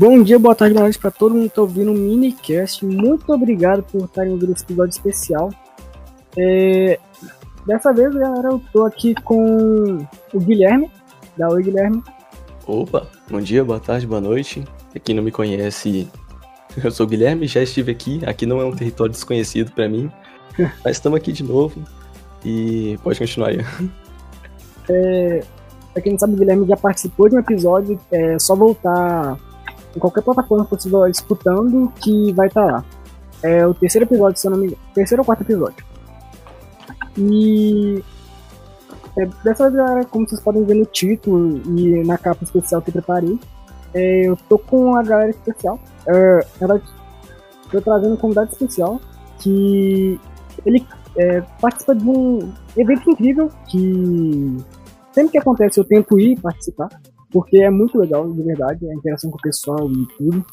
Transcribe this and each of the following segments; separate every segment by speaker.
Speaker 1: Bom dia, boa tarde, boa noite para todo mundo que está ouvindo o minicast. Muito obrigado por estarem ouvindo esse episódio especial. É, dessa vez, galera, eu tô aqui com o Guilherme. Dá oi, Guilherme.
Speaker 2: Opa, bom dia, boa tarde, boa noite. Pra quem não me conhece, eu sou o Guilherme, já estive aqui. Aqui não é um território desconhecido para mim, mas estamos aqui de novo e pode continuar aí.
Speaker 1: É, pra quem não sabe, o Guilherme já participou de um episódio, é só voltar em qualquer plataforma que você estiver escutando que vai estar tá lá. É o terceiro episódio, se eu não me engano. Terceiro ou quarto episódio. E é, dessa vez, como vocês podem ver no título e na capa especial que preparei, é, eu tô com uma galera especial. É, ela, tô trazendo um convidado especial que ele é, participa de um evento incrível que sempre que acontece eu tento ir participar, porque é muito legal, de verdade, a interação com o pessoal e tudo.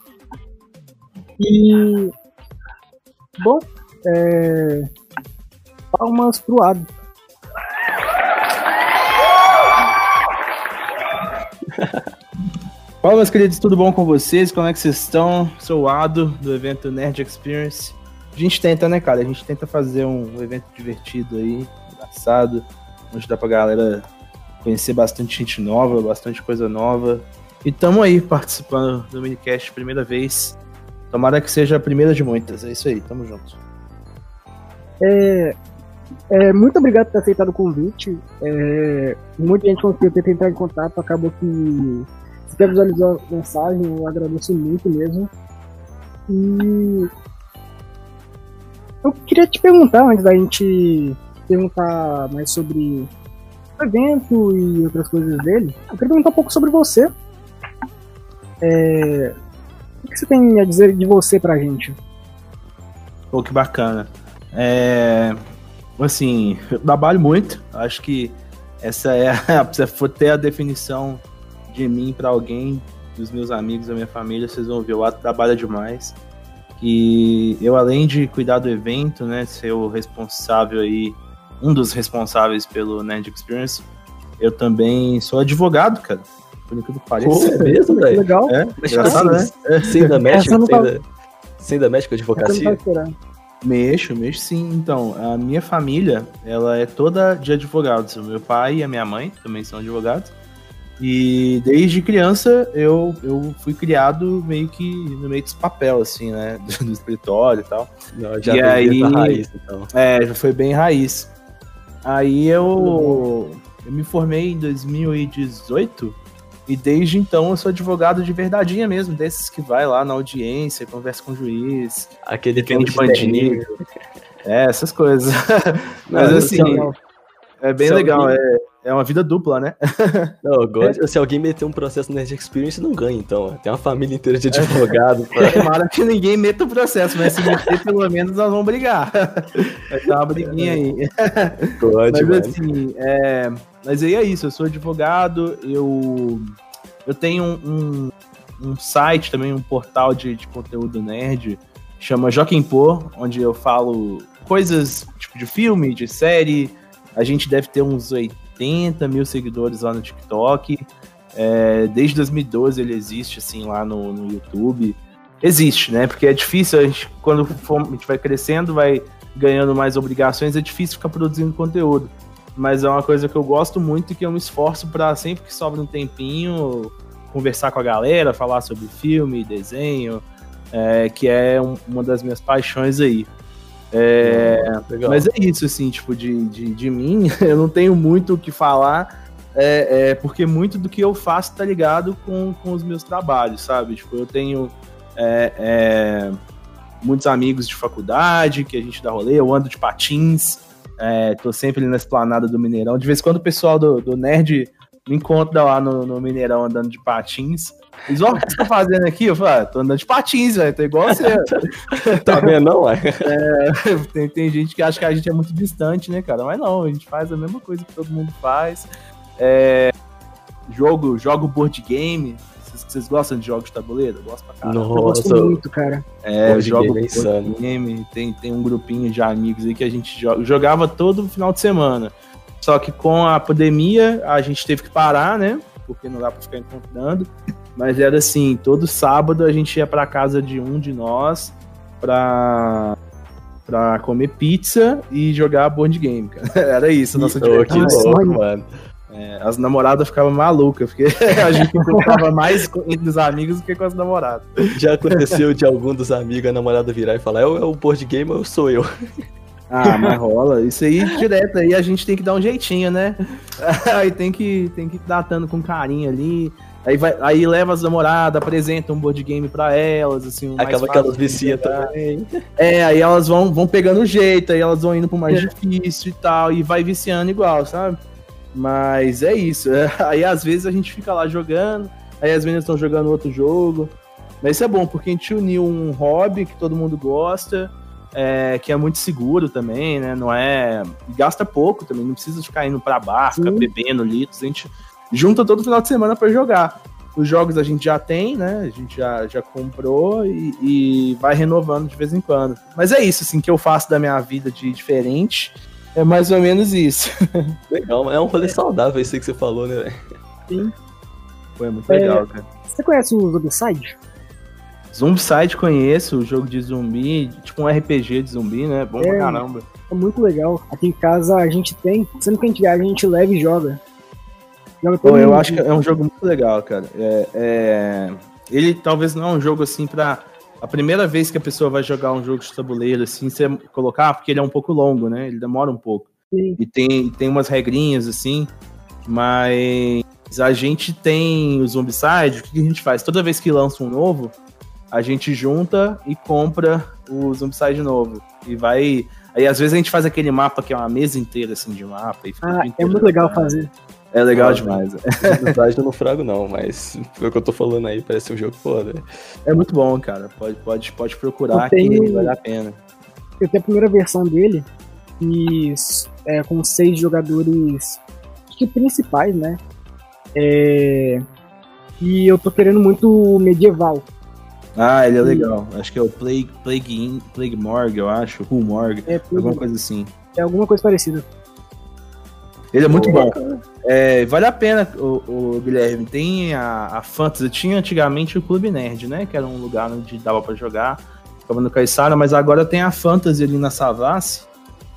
Speaker 1: E. Bom, é, palmas pro Ado.
Speaker 3: Fala, meus queridos, tudo bom com vocês? Como é que vocês estão? Sou o Ado, do evento Nerd Experience. A gente tenta, né, cara? A gente tenta fazer um evento divertido aí, engraçado, onde dá pra galera conhecer bastante gente nova, bastante coisa nova. E tamo aí participando do minicast primeira vez. Tomara que seja a primeira de muitas. É isso aí, tamo junto.
Speaker 1: É, é, muito obrigado por ter aceitado o convite. É, muita gente conseguiu ter entrar em contato, acabou que você visualizou a mensagem, eu agradeço muito mesmo. E eu queria te perguntar, antes da gente perguntar mais sobre evento e outras coisas dele, eu queria perguntar um pouco sobre você. É, o que você tem a dizer de você pra gente?
Speaker 3: Pô, que bacana. É, assim, eu trabalho muito. Acho que essa é a, for ter a definição de mim para alguém, dos meus amigos, da minha família, vocês vão ver, o ato trabalha demais. E eu, além de cuidar do evento, né, ser o responsável aí, um dos responsáveis pelo Nerd Experience, eu também sou advogado, cara. Por incrível que pareça.
Speaker 2: é mesmo, velho?
Speaker 1: Legal.
Speaker 3: É, engraçado, né?
Speaker 2: Você ainda mexe,
Speaker 1: Essa não
Speaker 2: você ainda, você ainda mexe com advocacia?
Speaker 3: Mexo, mexo sim. Então, a minha família, ela é toda de advogados. O meu pai e a minha mãe também são advogados. E desde criança eu, eu fui criado meio que no meio desse papel, assim, né? Do, do escritório e tal.
Speaker 2: Não, já
Speaker 3: E aí-
Speaker 2: raiz, então.
Speaker 3: É, já foi bem raiz. Aí eu, eu me formei em 2018 e desde então eu sou advogado de verdadeinha mesmo, desses que vai lá na audiência, conversa com o juiz,
Speaker 2: Aquele filme de
Speaker 3: bandido. É, essas coisas. Mas
Speaker 2: Não,
Speaker 3: assim,
Speaker 1: Legal.
Speaker 3: é bem
Speaker 2: se
Speaker 3: legal,
Speaker 2: alguém-
Speaker 3: é, é uma vida dupla, né?
Speaker 2: Não. Se alguém meter um processo no Nerd Experience, não ganha, então. Tem uma família inteira de advogado. pra-
Speaker 3: Tomara que ninguém meta o processo, mas se meter, pelo menos nós vamos brigar. Vai ter uma briguinha aí.
Speaker 2: Pode,
Speaker 3: mas
Speaker 2: mano.
Speaker 3: assim, é... mas aí é isso, eu sou advogado, eu, eu tenho um, um, um site também, um portal de, de conteúdo nerd, chama Joaquim Pô, onde eu falo coisas tipo de filme, de série. A gente deve ter uns 80 mil seguidores lá no TikTok. É, desde 2012 ele existe assim lá no, no YouTube. Existe, né? Porque é difícil, a gente, quando for- a gente vai crescendo, vai ganhando mais obrigações, é difícil ficar produzindo conteúdo. Mas é uma coisa que eu gosto muito e que eu me esforço para sempre que sobra um tempinho conversar com a galera, falar sobre filme, desenho, é, que é um- uma das minhas paixões aí. É,
Speaker 2: Legal.
Speaker 3: mas é isso, assim, tipo, de, de, de mim, eu não tenho muito o que falar, é, é, porque muito do que eu faço tá ligado com, com os meus trabalhos, sabe? Tipo, eu tenho é, é, muitos amigos de faculdade que a gente dá rolê, eu ando de patins, é, tô sempre ali na esplanada do Mineirão. De vez em quando o pessoal do, do Nerd me encontra lá no, no Mineirão andando de patins. Eles, ó, o que você tá fazendo aqui? Eu falo, ah, tô andando de patins, velho, tô igual você.
Speaker 2: Tá vendo, não, ué?
Speaker 3: tem, tem gente que acha que a gente é muito distante, né, cara? Mas não, a gente faz a mesma coisa que todo mundo faz. É, jogo, jogo board game. Vocês, vocês gostam de jogos de tabuleiro? Eu gosto pra caralho.
Speaker 1: Eu gosto
Speaker 2: Nossa,
Speaker 1: muito, cara.
Speaker 3: É,
Speaker 2: board
Speaker 3: jogo
Speaker 2: game é insano.
Speaker 3: board game. Tem, tem um grupinho de amigos aí que a gente joga, jogava todo final de semana. Só que com a pandemia a gente teve que parar, né? Porque não dá pra ficar encontrando. Mas era assim, todo sábado a gente ia pra casa de um de nós pra, pra comer pizza e jogar board game, cara. Era isso, nossa
Speaker 2: oh, que louco, mano.
Speaker 3: É, as namoradas ficavam malucas, porque a gente ficava mais entre os amigos do que com as namoradas.
Speaker 2: Já aconteceu de algum dos amigos a namorada virar e falar: é o board game ou sou eu?
Speaker 3: Ah, mas rola. Isso aí direto aí a gente tem que dar um jeitinho, né? Aí tem que, tem que ir datando com carinho ali. Aí, vai, aí leva as namoradas, apresenta um board game pra elas, assim. Um
Speaker 2: Acaba que elas viciam também.
Speaker 3: É, aí elas vão, vão pegando o jeito, aí elas vão indo pro mais é. difícil e tal, e vai viciando igual, sabe? Mas é isso. É, aí às vezes a gente fica lá jogando, aí as meninas estão jogando outro jogo. Mas isso é bom, porque a gente uniu um hobby que todo mundo gosta é, que é muito seguro também, né? Não é. Gasta pouco também, não precisa ficar indo pra bar, ficar bebendo litros. A gente junta todo final de semana para jogar. Os jogos a gente já tem, né? A gente já, já comprou e, e, vai renovando de vez em quando. Mas é isso, assim, que eu faço da minha vida de diferente. É mais ou menos isso.
Speaker 2: Legal, é um rolê saudável esse que você falou, né?
Speaker 3: Sim. Foi muito legal, é, cara.
Speaker 1: Você conhece o Zombicide?
Speaker 3: Zombicide conheço, o jogo de zumbi, tipo um RPG de zumbi, né? Bom é, pra caramba.
Speaker 1: É muito legal. Aqui em casa a gente tem, sendo que a gente, a gente leva e joga.
Speaker 3: Pô, eu acho que é um jogo muito legal, cara. É, é... Ele talvez não é um jogo assim pra. A primeira vez que a pessoa vai jogar um jogo de tabuleiro, assim, você colocar, porque ele é um pouco longo, né? Ele demora um pouco. Sim. E tem, tem umas regrinhas, assim, mas a gente tem o Zombicide, o que a gente faz? Toda vez que lança um novo, a gente junta e compra o Zombicide novo. E vai. Aí às vezes a gente faz aquele mapa que é uma mesa inteira assim de mapa.
Speaker 1: ah, é muito legal fazer.
Speaker 3: É legal demais.
Speaker 2: Zombicide eu não frago não, mas o que eu tô falando aí parece um jogo foda.
Speaker 3: É muito bom, cara. Pode, pode, pode procurar tenho... que vale a pena.
Speaker 1: Eu tenho a primeira versão dele e é, com seis jogadores que principais, né? É... E eu tô querendo muito medieval.
Speaker 3: Ah, ele é legal. Acho que é o Plague, Plague, In, Plague Morgue, eu acho. Who Morgue. É, alguma coisa assim.
Speaker 1: É alguma coisa parecida.
Speaker 3: Ele é muito bom. É, vale a pena, o, o, Guilherme. Tem a, a Fantasy. Tinha antigamente o Clube Nerd, né? Que era um lugar onde dava para jogar. Ficava no Caissara, mas agora tem a Fantasy ali na Savassi.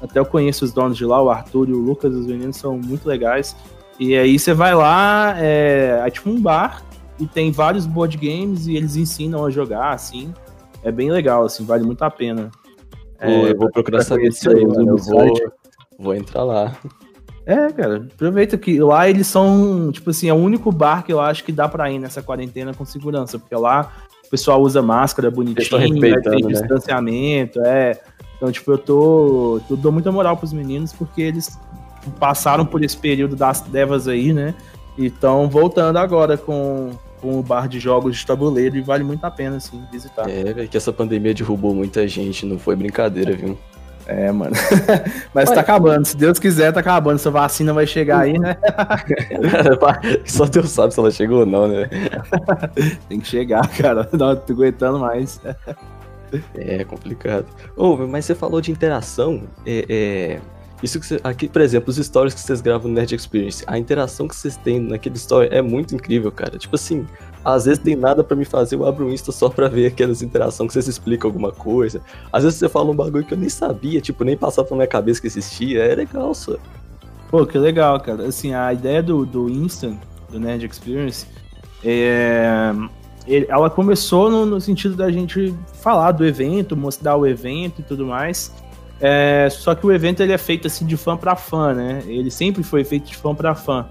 Speaker 3: Até eu conheço os donos de lá, o Arthur e o Lucas, os meninos são muito legais. E aí você vai lá, é, é tipo um bar, e tem vários board games e eles ensinam a jogar, assim. É bem legal, assim, vale muito a pena.
Speaker 2: É, eu vou procurar saber disso aí, mano. Eu vou, vou entrar lá.
Speaker 3: É, cara, aproveita que lá eles são, tipo assim, é o único bar que eu acho que dá pra ir nessa quarentena com segurança, porque lá o pessoal usa máscara bonitinho, né, tem né? distanciamento, é. Então, tipo, eu tô. Eu dou muita moral pros meninos porque eles passaram por esse período das devas aí, né? E estão voltando agora com, com o bar de jogos de tabuleiro e vale muito a pena, assim, visitar.
Speaker 2: É, que essa pandemia derrubou muita gente, não foi brincadeira, viu?
Speaker 3: É, mano. Mas Olha, tá acabando. Se Deus quiser, tá acabando. Essa vacina vai chegar aí, né?
Speaker 2: Só Deus sabe se ela chegou ou não, né?
Speaker 3: Tem que chegar, cara. Não tô aguentando mais.
Speaker 2: É complicado. Oh, mas você falou de interação. É, é, isso que você, aqui, por exemplo, os stories que vocês gravam no Nerd Experience, a interação que vocês têm naquele story é muito incrível, cara. Tipo assim, às vezes tem nada para me fazer, eu abro um Insta só pra ver aquelas interações que vocês explicam alguma coisa. Às vezes você fala um bagulho que eu nem sabia, tipo, nem passava pela minha cabeça que existia. É legal, só.
Speaker 3: Pô, que legal, cara. Assim, a ideia do, do Insta, do Nerd Experience, é... ela começou no, no sentido da gente falar do evento, mostrar o evento e tudo mais. É, só que o evento ele é feito assim de fã para fã, né? Ele sempre foi feito de fã para fã.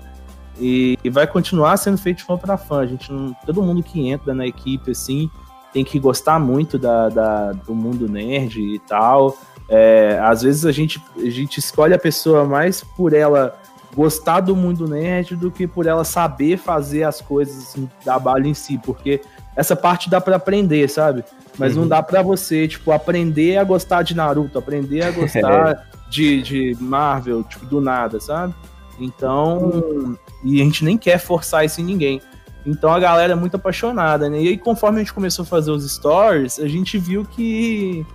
Speaker 3: E, e, vai continuar sendo feito de fã para fã. A gente não, todo mundo que entra na equipe assim tem que gostar muito da, da do mundo nerd e tal. É, às vezes a gente, a gente escolhe a pessoa mais por ela gostar do mundo nerd do que por ela saber fazer as coisas assim, trabalho em si, porque essa parte dá para aprender, sabe? Mas uhum. não dá para você, tipo, aprender a gostar de Naruto, aprender a gostar é. de, de Marvel, tipo, do nada, sabe? Então, e a gente nem quer forçar isso em ninguém. Então a galera é muito apaixonada, né? E aí, conforme a gente começou a fazer os stories, a gente viu que,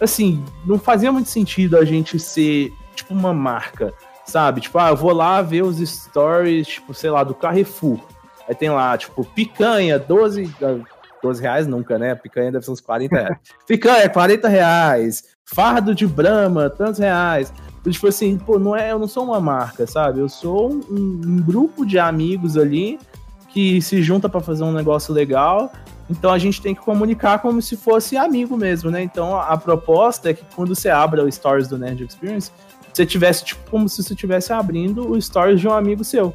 Speaker 3: assim, não fazia muito sentido a gente ser, tipo, uma marca, sabe? Tipo, ah, eu vou lá ver os stories, tipo, sei lá, do Carrefour. Aí tem lá, tipo, picanha, 12, 12 reais nunca, né? Picanha deve ser uns 40 reais. picanha, 40 reais. Fardo de Brahma, tantos reais. Então, tipo assim, pô, não é, eu não sou uma marca, sabe? Eu sou um, um grupo de amigos ali que se junta para fazer um negócio legal. Então a gente tem que comunicar como se fosse amigo mesmo, né? Então a, a proposta é que quando você abra o Stories do Nerd Experience, você tivesse, tipo, como se você estivesse abrindo o Stories de um amigo seu.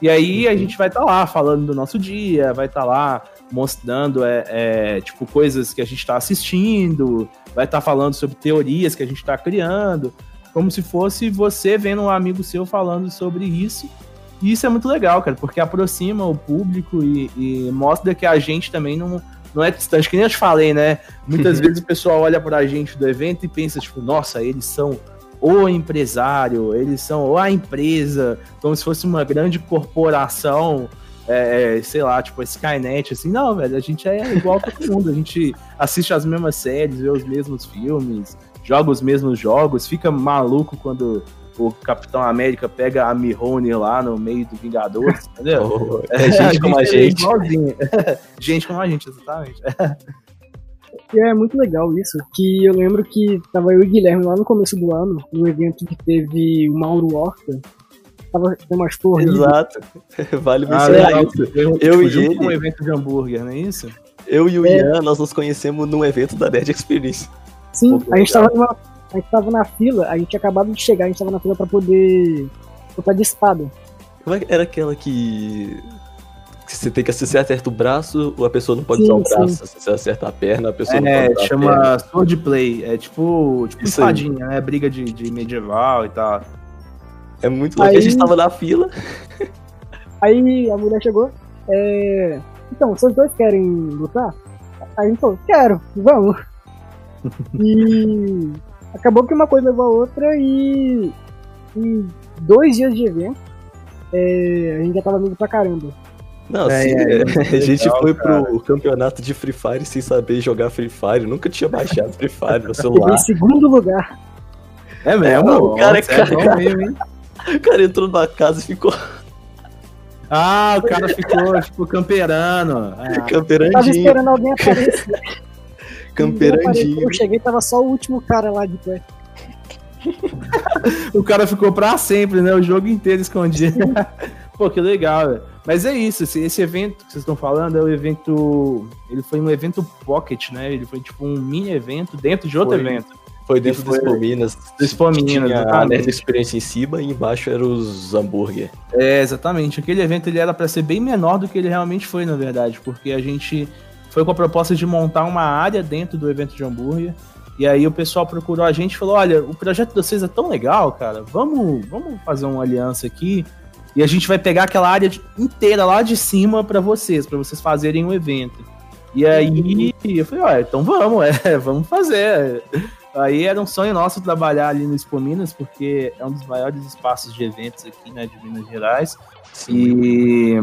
Speaker 3: E aí a gente vai estar tá lá falando do nosso dia, vai estar tá lá mostrando é, é, tipo coisas que a gente está assistindo, vai estar tá falando sobre teorias que a gente está criando, como se fosse você vendo um amigo seu falando sobre isso. E isso é muito legal, cara, porque aproxima o público e, e mostra que a gente também não, não é distante. Que nem eu te falei, né? Muitas vezes o pessoal olha pra gente do evento e pensa, tipo, nossa, eles são o empresário, eles são a empresa, como se fosse uma grande corporação, é, é, sei lá, tipo a Skynet, assim, não, velho, a gente é igual a todo mundo, a gente assiste as mesmas séries, vê os mesmos filmes, joga os mesmos jogos, fica maluco quando o Capitão América pega a Mihone lá no meio do Vingadores, entendeu?
Speaker 2: Oh, é, gente como a gente.
Speaker 3: É gente como a gente, exatamente.
Speaker 1: E é muito legal isso, que eu lembro que tava eu e Guilherme lá no começo do ano, no evento que teve o Mauro Horta, tava tem umas torres.
Speaker 2: Exato. vale mencionar ah, isso.
Speaker 3: Eu, eu e ele. um evento de hambúrguer, não é isso?
Speaker 2: Eu e o é. Ian, nós nos conhecemos num evento da Nerd Experience.
Speaker 1: Sim, Pô, a gente tava numa, a gente tava na fila, a gente tinha acabado de chegar, a gente tava na fila pra poder botar de espada.
Speaker 2: Como é que era aquela que você tem que se você acerta o braço, a pessoa não pode sim, usar o braço. Se você acerta a perna, a pessoa é, não pode usar
Speaker 3: chama a perna. swordplay. É tipo, tipo espadinha, né? Briga de, de medieval e tal.
Speaker 2: É muito louco. Aí... A gente tava na fila.
Speaker 1: Aí a mulher chegou. É... Então, vocês dois querem lutar? Aí a gente falou, quero, vamos. e acabou que uma coisa levou a outra e em dois dias de evento é... a gente já tava amigo pra caramba.
Speaker 2: Não, é, é, é, a gente legal, foi cara. pro campeonato de Free Fire sem saber jogar Free Fire. Nunca tinha baixado Free Fire no celular.
Speaker 1: em segundo lugar.
Speaker 2: É mesmo? o cara, é cara, mesmo, o cara entrou na casa e ficou.
Speaker 3: Ah, o cara ficou, ficou camperando.
Speaker 2: Ah. Camperandinho.
Speaker 1: Tava esperando alguém aparecer.
Speaker 2: camperandinho.
Speaker 1: Eu cheguei tava só o último cara lá de pé.
Speaker 3: o cara ficou pra sempre, né? O jogo inteiro escondido. Pô, que legal, velho. Mas é isso, esse, esse, evento que vocês estão falando é o evento. Ele foi um evento pocket, né? Ele foi tipo um mini evento dentro de outro
Speaker 2: foi,
Speaker 3: evento.
Speaker 2: Foi dentro do Expo Minas.
Speaker 3: Do Expo Minas,
Speaker 2: a Nerd Experiência em cima e embaixo era os hambúrguer.
Speaker 3: É, exatamente. Aquele evento ele era para ser bem menor do que ele realmente foi, na verdade, porque a gente foi com a proposta de montar uma área dentro do evento de hambúrguer. E aí o pessoal procurou a gente e falou: olha, o projeto de vocês é tão legal, cara. Vamos, vamos fazer uma aliança aqui e a gente vai pegar aquela área inteira lá de cima para vocês, para vocês fazerem o um evento. E aí eu falei, olha, então vamos, é, vamos fazer. Aí era um sonho nosso trabalhar ali no Expo Minas, porque é um dos maiores espaços de eventos aqui, né, de Minas Gerais. E,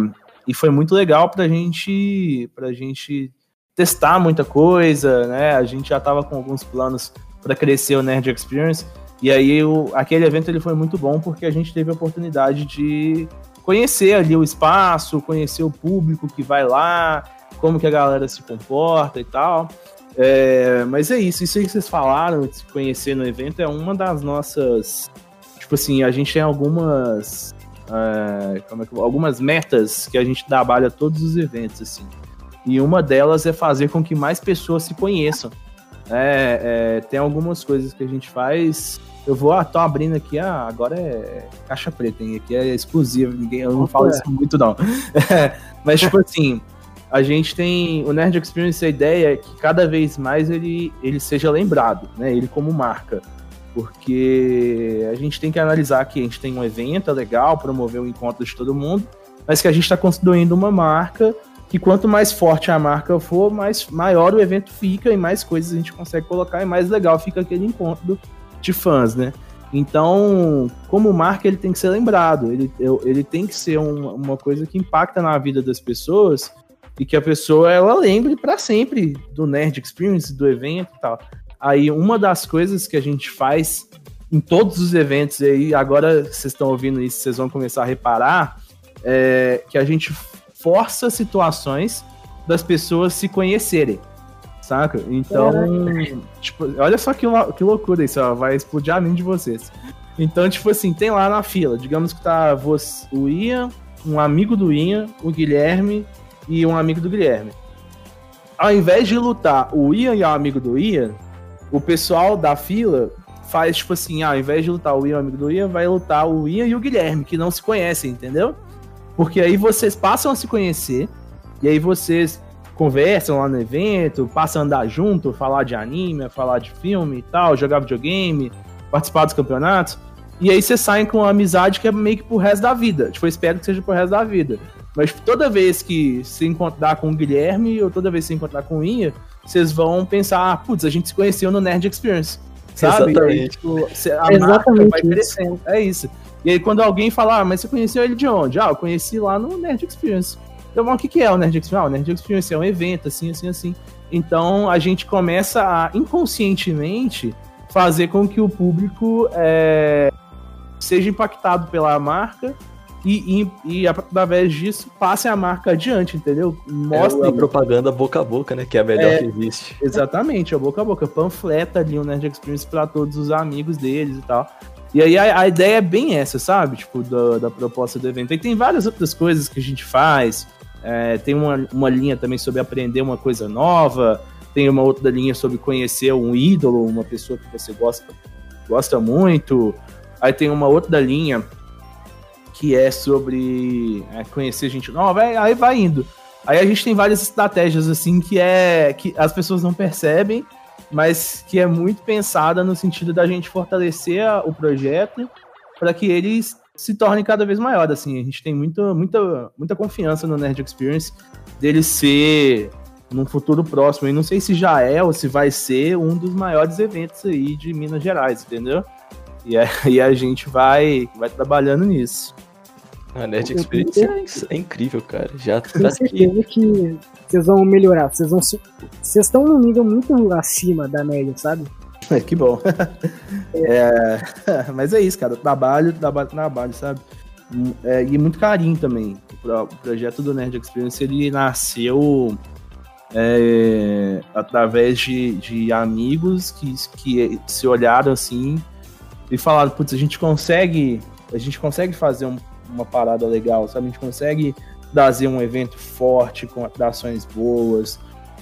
Speaker 3: e foi muito legal pra gente, pra gente testar muita coisa, né? A gente já tava com alguns planos para crescer o Nerd Experience. E aí o, aquele evento ele foi muito bom porque a gente teve a oportunidade de conhecer ali o espaço, conhecer o público que vai lá, como que a galera se comporta e tal. É, mas é isso, isso aí que vocês falaram de se conhecer no evento é uma das nossas. Tipo assim, a gente tem algumas. É, é algumas metas que a gente trabalha todos os eventos, assim. E uma delas é fazer com que mais pessoas se conheçam. É, é, tem algumas coisas que a gente faz. Eu vou, ah, tô abrindo aqui, ah, agora é caixa preta, hein? Aqui é exclusivo, ninguém, eu não falo isso muito, não. Mas, tipo assim, a gente tem. O Nerd Experience, a ideia é que cada vez mais ele, ele seja lembrado, né? Ele como marca. Porque a gente tem que analisar que a gente tem um evento, é legal, promover o encontro de todo mundo, mas que a gente está construindo uma marca que quanto mais forte a marca for, mais maior o evento fica e mais coisas a gente consegue colocar e mais legal fica aquele encontro de fãs, né? Então, como marca, ele tem que ser lembrado, ele, ele tem que ser um, uma coisa que impacta na vida das pessoas e que a pessoa ela lembre para sempre do Nerd Experience, do evento e tal. Aí, uma das coisas que a gente faz em todos os eventos, e aí agora vocês estão ouvindo isso, vocês vão começar a reparar, é que a gente força situações das pessoas se conhecerem. Saca? Então, tipo, olha só que, que loucura isso, ó, vai explodir a mente de vocês. Então, tipo assim, tem lá na fila, digamos que tá você, o Ian, um amigo do Ian, o Guilherme e um amigo do Guilherme. Ao invés de lutar o Ian e o amigo do Ian, o pessoal da fila faz, tipo assim, ah, ao invés de lutar o Ian e o amigo do Ian, vai lutar o Ian e o Guilherme, que não se conhecem, entendeu? Porque aí vocês passam a se conhecer, e aí vocês conversam lá no evento, passam a andar junto, falar de anime, falar de filme e tal, jogar videogame, participar dos campeonatos. E aí vocês saem com uma amizade que é meio que pro resto da vida. Tipo, eu espero que seja pro resto da vida. Mas toda vez que se encontrar com o Guilherme ou toda vez que se encontrar com o Inha, vocês vão pensar, ah, putz, a gente se conheceu no Nerd Experience. Sabe?
Speaker 2: Exatamente.
Speaker 3: Aí, tipo, a Exatamente vai crescendo. É isso. E aí quando alguém fala, ah, mas você conheceu ele de onde? Ah, eu conheci lá no Nerd Experience. Então, o que, que é o Nerd Experience? Ah, o Nerd Experience é um evento, assim, assim, assim. Então, a gente começa a, inconscientemente, fazer com que o público é, seja impactado pela marca e, e, e, através disso passe a marca adiante, entendeu?
Speaker 2: Mostra é a propaganda boca a boca, né? Que é a melhor é, que existe.
Speaker 3: Exatamente, a boca a boca. Panfleta ali o Nerd Experience para todos os amigos deles e tal. E aí a, a ideia é bem essa, sabe? Tipo, da, da proposta do evento. E tem várias outras coisas que a gente faz. É, tem uma, uma linha também sobre aprender uma coisa nova, tem uma outra linha sobre conhecer um ídolo, uma pessoa que você gosta, gosta muito. Aí tem uma outra linha que é sobre é, conhecer gente nova, aí vai indo. Aí a gente tem várias estratégias assim que é que as pessoas não percebem, mas que é muito pensada no sentido da gente fortalecer o projeto para que eles se torne cada vez maior. Assim, a gente tem muita, muita, muita confiança no Nerd Experience dele ser num futuro próximo. E não sei se já é ou se vai ser um dos maiores eventos aí de Minas Gerais, entendeu? E aí a gente vai, vai trabalhando nisso.
Speaker 2: A Nerd Experience é, é, incrível, cara. Já
Speaker 1: tá Tenho certeza que vocês vão melhorar. Vocês vão vocês estão num nível muito acima da média, sabe?
Speaker 3: É, que bom. é, mas é isso, cara. Trabalho, trabalho, trabalho, sabe? É, e muito carinho também. O projeto do Nerd Experience ele nasceu é, através de, de amigos que, que se olharam assim e falaram: putz, a gente consegue, a gente consegue fazer um, uma parada legal, sabe? A gente consegue trazer um evento forte, com atrações boas,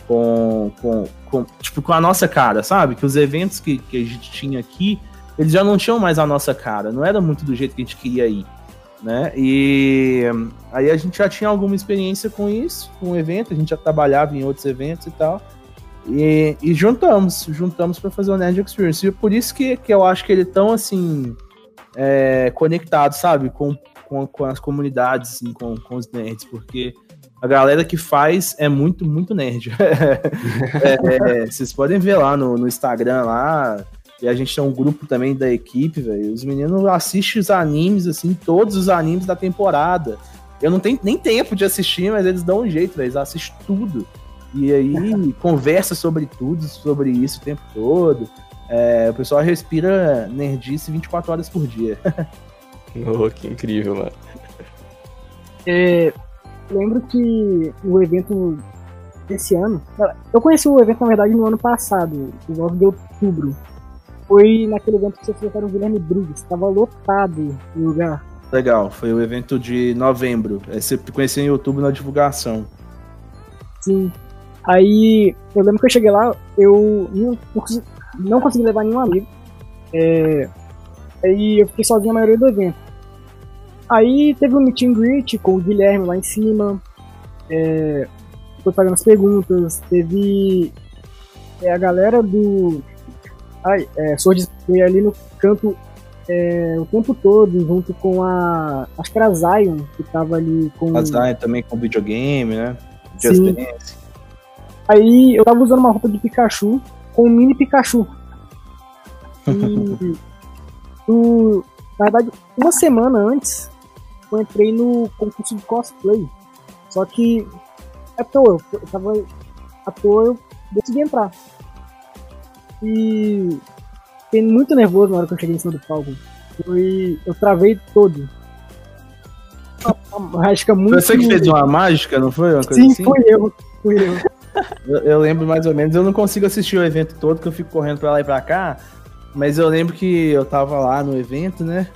Speaker 3: com, com, com, tipo, com a nossa cara, sabe? Que os eventos que, que a gente tinha aqui, eles já não tinham mais a nossa cara, não era muito do jeito que a gente queria ir, né? E aí a gente já tinha alguma experiência com isso, com o evento, a gente já trabalhava em outros eventos e tal. E, e juntamos, juntamos para fazer o Nerd Experience. E por isso que, que eu acho que ele é tão assim é, conectado, sabe? Com, com, com as comunidades, assim, com, com os nerds, porque a galera que faz é muito, muito nerd. é, é, vocês podem ver lá no, no Instagram lá. E a gente tem um grupo também da equipe, velho. Os meninos assistem os animes, assim, todos os animes da temporada. Eu não tenho nem tempo de assistir, mas eles dão um jeito, velho. Eles assistem tudo. E aí conversa sobre tudo, sobre isso o tempo todo. É, o pessoal respira nerdice 24 horas por dia.
Speaker 2: oh, que incrível, mano.
Speaker 1: É, lembro que o evento desse ano. Eu conheci o evento, na verdade, no ano passado, no 9 de outubro. Foi naquele evento que vocês colocaram o Guilherme Briggs, estava lotado o lugar.
Speaker 3: Legal, foi o evento de novembro. É, você conheceu em outubro na divulgação.
Speaker 1: Sim. Aí eu lembro que eu cheguei lá, eu não, não consegui levar nenhum amigo. É, aí eu fiquei sozinho a maioria do evento. Aí teve um meet and greet com o Guilherme lá em cima. É, foi fazendo as perguntas. Teve é, a galera do. Ai, é, Sword foi ali no canto é, o tempo todo, junto com a. Acho que era a Zion, que tava ali com.
Speaker 3: A Zion também com videogame, né? Just
Speaker 1: Sim. Dance. Aí eu tava usando uma roupa de Pikachu com um mini Pikachu. E. o, na verdade, uma semana antes, eu entrei no concurso de cosplay. Só que à toa, eu tava à toa, eu decidi entrar. E fiquei muito nervoso na hora que eu cheguei em cima do palco. Foi, eu travei todo. uma mágica muito.
Speaker 3: Você que fez uma mágica, não foi? Uma coisa
Speaker 1: Sim,
Speaker 3: assim?
Speaker 1: fui eu. Fui eu.
Speaker 3: Eu, eu lembro mais ou menos, eu não consigo assistir o evento todo, que eu fico correndo pra lá e pra cá, mas eu lembro que eu tava lá no evento, né?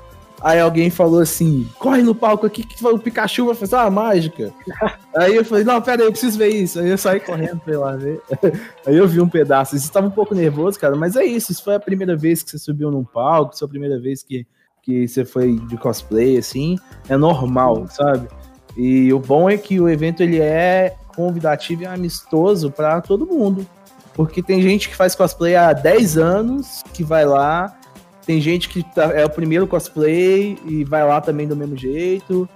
Speaker 3: Aí alguém falou assim: corre no palco aqui que o Pikachu vai fazer uma mágica. aí eu falei: não, pera aí, eu preciso ver isso. Aí eu saí correndo pra ir lá ver. aí eu vi um pedaço. Você tava um pouco nervoso, cara, mas é isso. Isso foi a primeira vez que você subiu num palco, foi a primeira vez que, que você foi de cosplay, assim. É normal, sabe? E o bom é que o evento ele é convidativo e amistoso para todo mundo. Porque tem gente que faz cosplay há 10 anos, que vai lá, tem gente que tá, é o primeiro cosplay e vai lá também do mesmo jeito.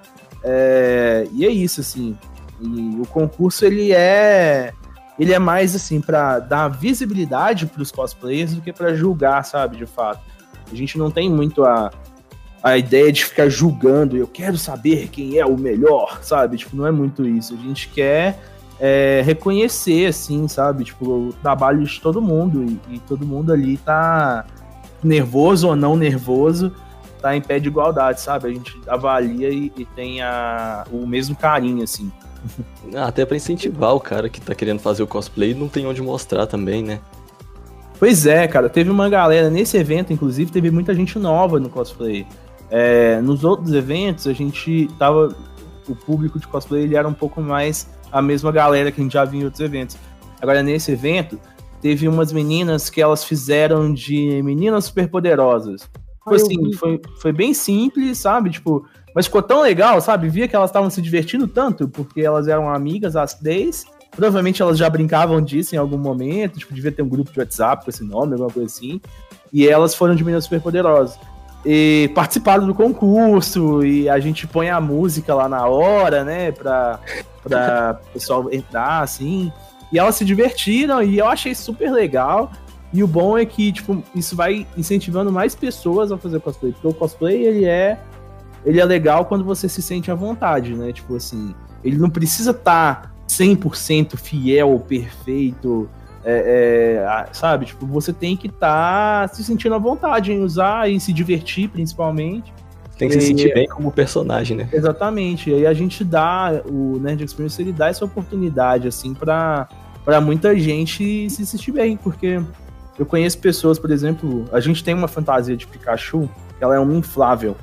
Speaker 3: É, e é isso, assim. E o concurso, ele é. Ele é mais, assim, para dar visibilidade para os cosplayers do que para julgar, sabe, de fato. A gente não tem muito a, a ideia de ficar julgando, eu quero saber quem é o melhor, sabe? Tipo, não é muito isso. A gente quer é, reconhecer, assim, sabe? Tipo, o trabalho de todo mundo. E, e todo mundo ali tá nervoso ou não nervoso, tá em pé de igualdade, sabe? A gente avalia e, e tem a, o mesmo carinho, assim.
Speaker 2: Ah, Até pra incentivar o cara que tá querendo fazer o cosplay, não tem onde mostrar também, né?
Speaker 3: Pois é, cara, teve uma galera nesse evento, inclusive, teve muita gente nova no cosplay. É, nos outros eventos, a gente tava. O público de cosplay ele era um pouco mais a mesma galera que a gente já viu em outros eventos. Agora, nesse evento, teve umas meninas que elas fizeram de meninas superpoderosas. Tipo
Speaker 1: Ah,
Speaker 3: assim, foi, foi bem simples, sabe? Tipo, mas ficou tão legal, sabe? Via que elas estavam se divertindo tanto, porque elas eram amigas, as três. Provavelmente elas já brincavam disso em algum momento, tipo, devia ter um grupo de WhatsApp com esse nome, alguma coisa assim. E elas foram de meninas superpoderosas. E participaram do concurso, e a gente põe a música lá na hora, né? Pra, pra o pessoal entrar, assim. E elas se divertiram, e eu achei super legal. E o bom é que, tipo, isso vai incentivando mais pessoas a fazer cosplay. Porque o cosplay, ele é. Ele é legal quando você se sente à vontade, né? Tipo assim, ele não precisa estar 100% fiel, perfeito, é, é, sabe? Tipo, você tem que estar se sentindo à vontade em usar e se divertir, principalmente.
Speaker 2: Tem que se
Speaker 3: E-
Speaker 2: sentir bem como personagem, né?
Speaker 3: Exatamente. E aí a gente dá, o Nerd Experience, ele dá essa oportunidade, assim, pra, pra muita gente se sentir bem, porque eu conheço pessoas, por exemplo, a gente tem uma fantasia de Pikachu, que ela é uma inflável,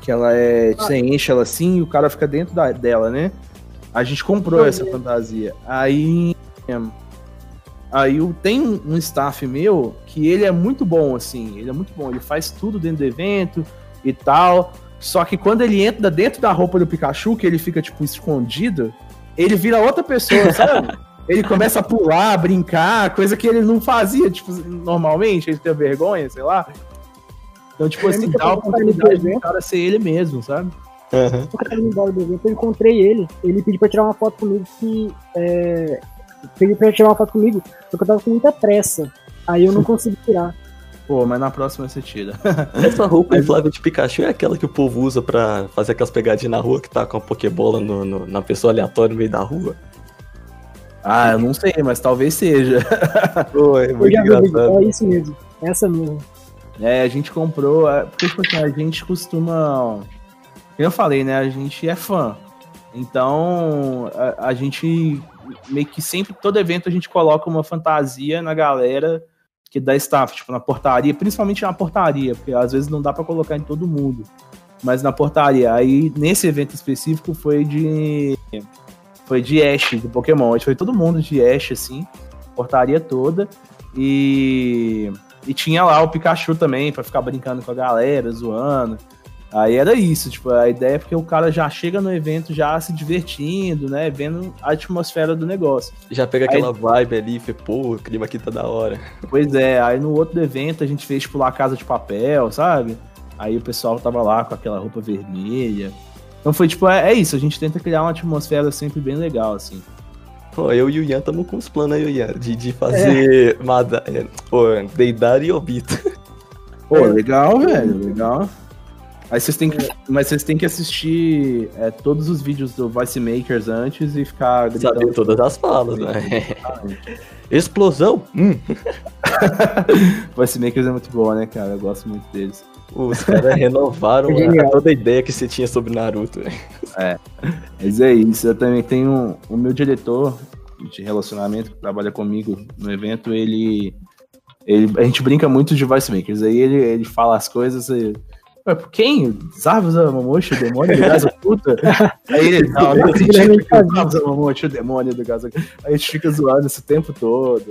Speaker 3: que ela é, você enche ela assim e o cara fica dentro da- dela, né? A gente comprou essa fantasia. Aí, aí eu- tem um um staff meu que ele é muito bom, assim, ele é muito bom, ele faz tudo dentro do evento e tal. Só que quando ele entra dentro da roupa do Pikachu, que ele fica, tipo, escondido, ele vira outra pessoa, sabe? ele começa a pular, brincar, coisa que ele não fazia, tipo, normalmente, ele tem vergonha, sei lá. Então, tipo assim, dá a oportunidade do
Speaker 1: exemplo.
Speaker 3: cara ser ele mesmo, sabe?
Speaker 1: Quando eu encontrei ele. Ele pediu pra tirar uma foto comigo que. É... Pediu pra tirar uma foto comigo, só que eu tava com muita pressa. Aí eu não consegui tirar.
Speaker 3: Pô, mas na próxima você tira.
Speaker 2: Essa roupa inflável de Pikachu é aquela que o povo usa pra fazer aquelas pegadinhas na rua, que tá com a Pokébola no, no- na pessoa aleatória no meio da rua.
Speaker 3: Ah, eu não sei, mas talvez seja.
Speaker 2: Pô, é muito engraçado.
Speaker 1: é isso mesmo. Essa mesmo.
Speaker 3: É, a gente comprou. é, Porque, tipo assim, a gente costuma. Como eu falei, né? A gente é fã. Então, a, a gente meio que sempre, todo evento, a gente coloca uma fantasia na galera que dá staff, tipo, na portaria, principalmente na portaria, porque às vezes não dá pra colocar em todo mundo. Mas na portaria. Aí, nesse evento específico, foi de. Foi de Ash, do Pokémon. Foi todo mundo de Ash, assim. Portaria toda. E. E tinha lá o Pikachu também, pra ficar brincando com a galera, zoando. Aí era isso, tipo, a ideia é porque o cara já chega no evento já se divertindo, né? Vendo a atmosfera do negócio.
Speaker 2: Já pega aquela vibe ali e pô, o clima aqui tá da hora.
Speaker 3: Pois é, aí no outro evento a gente fez, tipo, lá Casa de Papel, sabe? Aí o pessoal tava lá com aquela roupa vermelha. Então foi, tipo, é, é isso, a gente tenta criar uma atmosfera sempre bem legal, assim.
Speaker 2: Pô, eu e o Ian estamos com os planos aí, Ian, de, de fazer Mada, é, pô, Deidara e Obito.
Speaker 3: Pô, legal, velho, legal. Aí vocês têm que, mas vocês têm que assistir é, todos os vídeos do Voice Makers antes e ficar
Speaker 2: Saber
Speaker 3: gritando.
Speaker 2: todas as falas, né? Explosão? Hum.
Speaker 3: Voice Makers é muito bom, né, cara? Eu gosto muito deles.
Speaker 2: Os caras renovaram a- toda a ideia que você tinha sobre Naruto. velho.
Speaker 3: Mas é isso, eu também tenho o meu diretor de relacionamento que trabalha comigo no evento, ele, ele a gente brinca muito de voice makers, aí ele, ele fala as coisas e, Ué, quem? Zabuza Mamoshi, o demônio do gás oculta? Aí ele, não, não acredito que o Zabuza Mamoshi, o demônio do gás. Aí a gente fica zoando esse tempo todo.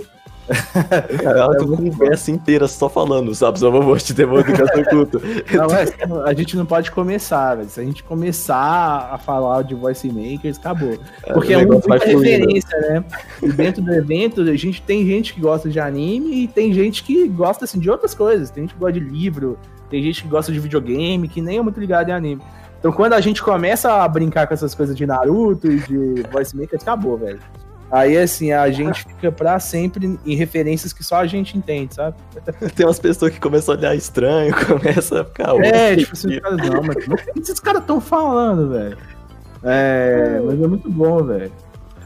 Speaker 2: Ela com conversa inteira só falando, sabe? Só vou te demônio do caso oculto.
Speaker 3: Não, é, a gente não pode começar, velho. Se a gente começar a falar de voice makers, acabou. Porque é,
Speaker 2: o
Speaker 3: uma
Speaker 2: vai
Speaker 3: muita
Speaker 2: fluindo.
Speaker 3: referência, né? E dentro do evento, a gente tem gente que gosta de anime e tem gente que gosta assim, de outras coisas. Tem gente que gosta de livro, tem gente que gosta de videogame, que nem é muito ligado em anime. Então quando a gente começa a brincar com essas coisas de Naruto e de voice makers, acabou, velho. Aí, assim, a gente fica pra sempre em referências que só a gente entende, sabe?
Speaker 2: Tem umas pessoas que começam a olhar estranho, começa a ficar.
Speaker 3: É,
Speaker 2: "Ué,
Speaker 3: tipo assim, caras, não, mas o que esses caras estão falando, velho? É, mas é muito bom, velho.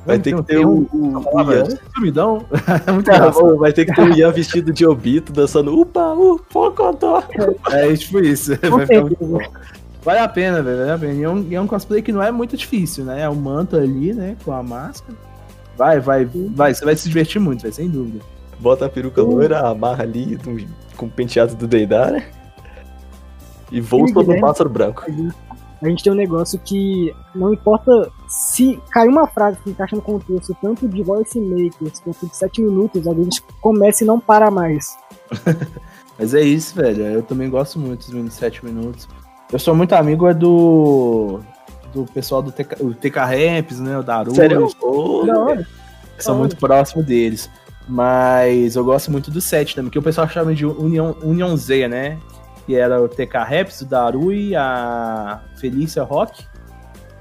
Speaker 2: Vai ter que ter o, o, o Ian.
Speaker 3: Sumidão. É muito engraçado.
Speaker 2: bom, vai ter que ter o Ian vestido de Obito dançando upa, upa, pocotó.
Speaker 3: É tipo isso. Vai ficar muito
Speaker 1: certeza.
Speaker 3: bom. Vale a pena, velho. Vale a pena. E é, um, é um cosplay que não é muito difícil, né? É um manto ali, né? Com a máscara. Vai, vai, vai. Você vai se divertir muito, sem dúvida.
Speaker 2: Bota a peruca loira, amarra ali com o penteado do Deidara. E voa sobre um
Speaker 1: Guilherme.
Speaker 2: pássaro branco.
Speaker 1: A gente, tem um negócio que não importa se cair uma frase que encaixa no contexto, tanto de voice makers quanto de 7 minutos, a gente começa e não para mais.
Speaker 3: Mas é isso, velho. Eu também gosto muito dos 27 minutos. Eu sou muito amigo é do. Do pessoal do TK, o TK Raps, né? O Daru.
Speaker 2: Sério?
Speaker 1: Da hora.
Speaker 3: Sou muito próximo deles. Mas eu gosto muito do set também, que o pessoal chama de União, União Z, né? Que era o TK Raps, o Daru e a Felícia Rock.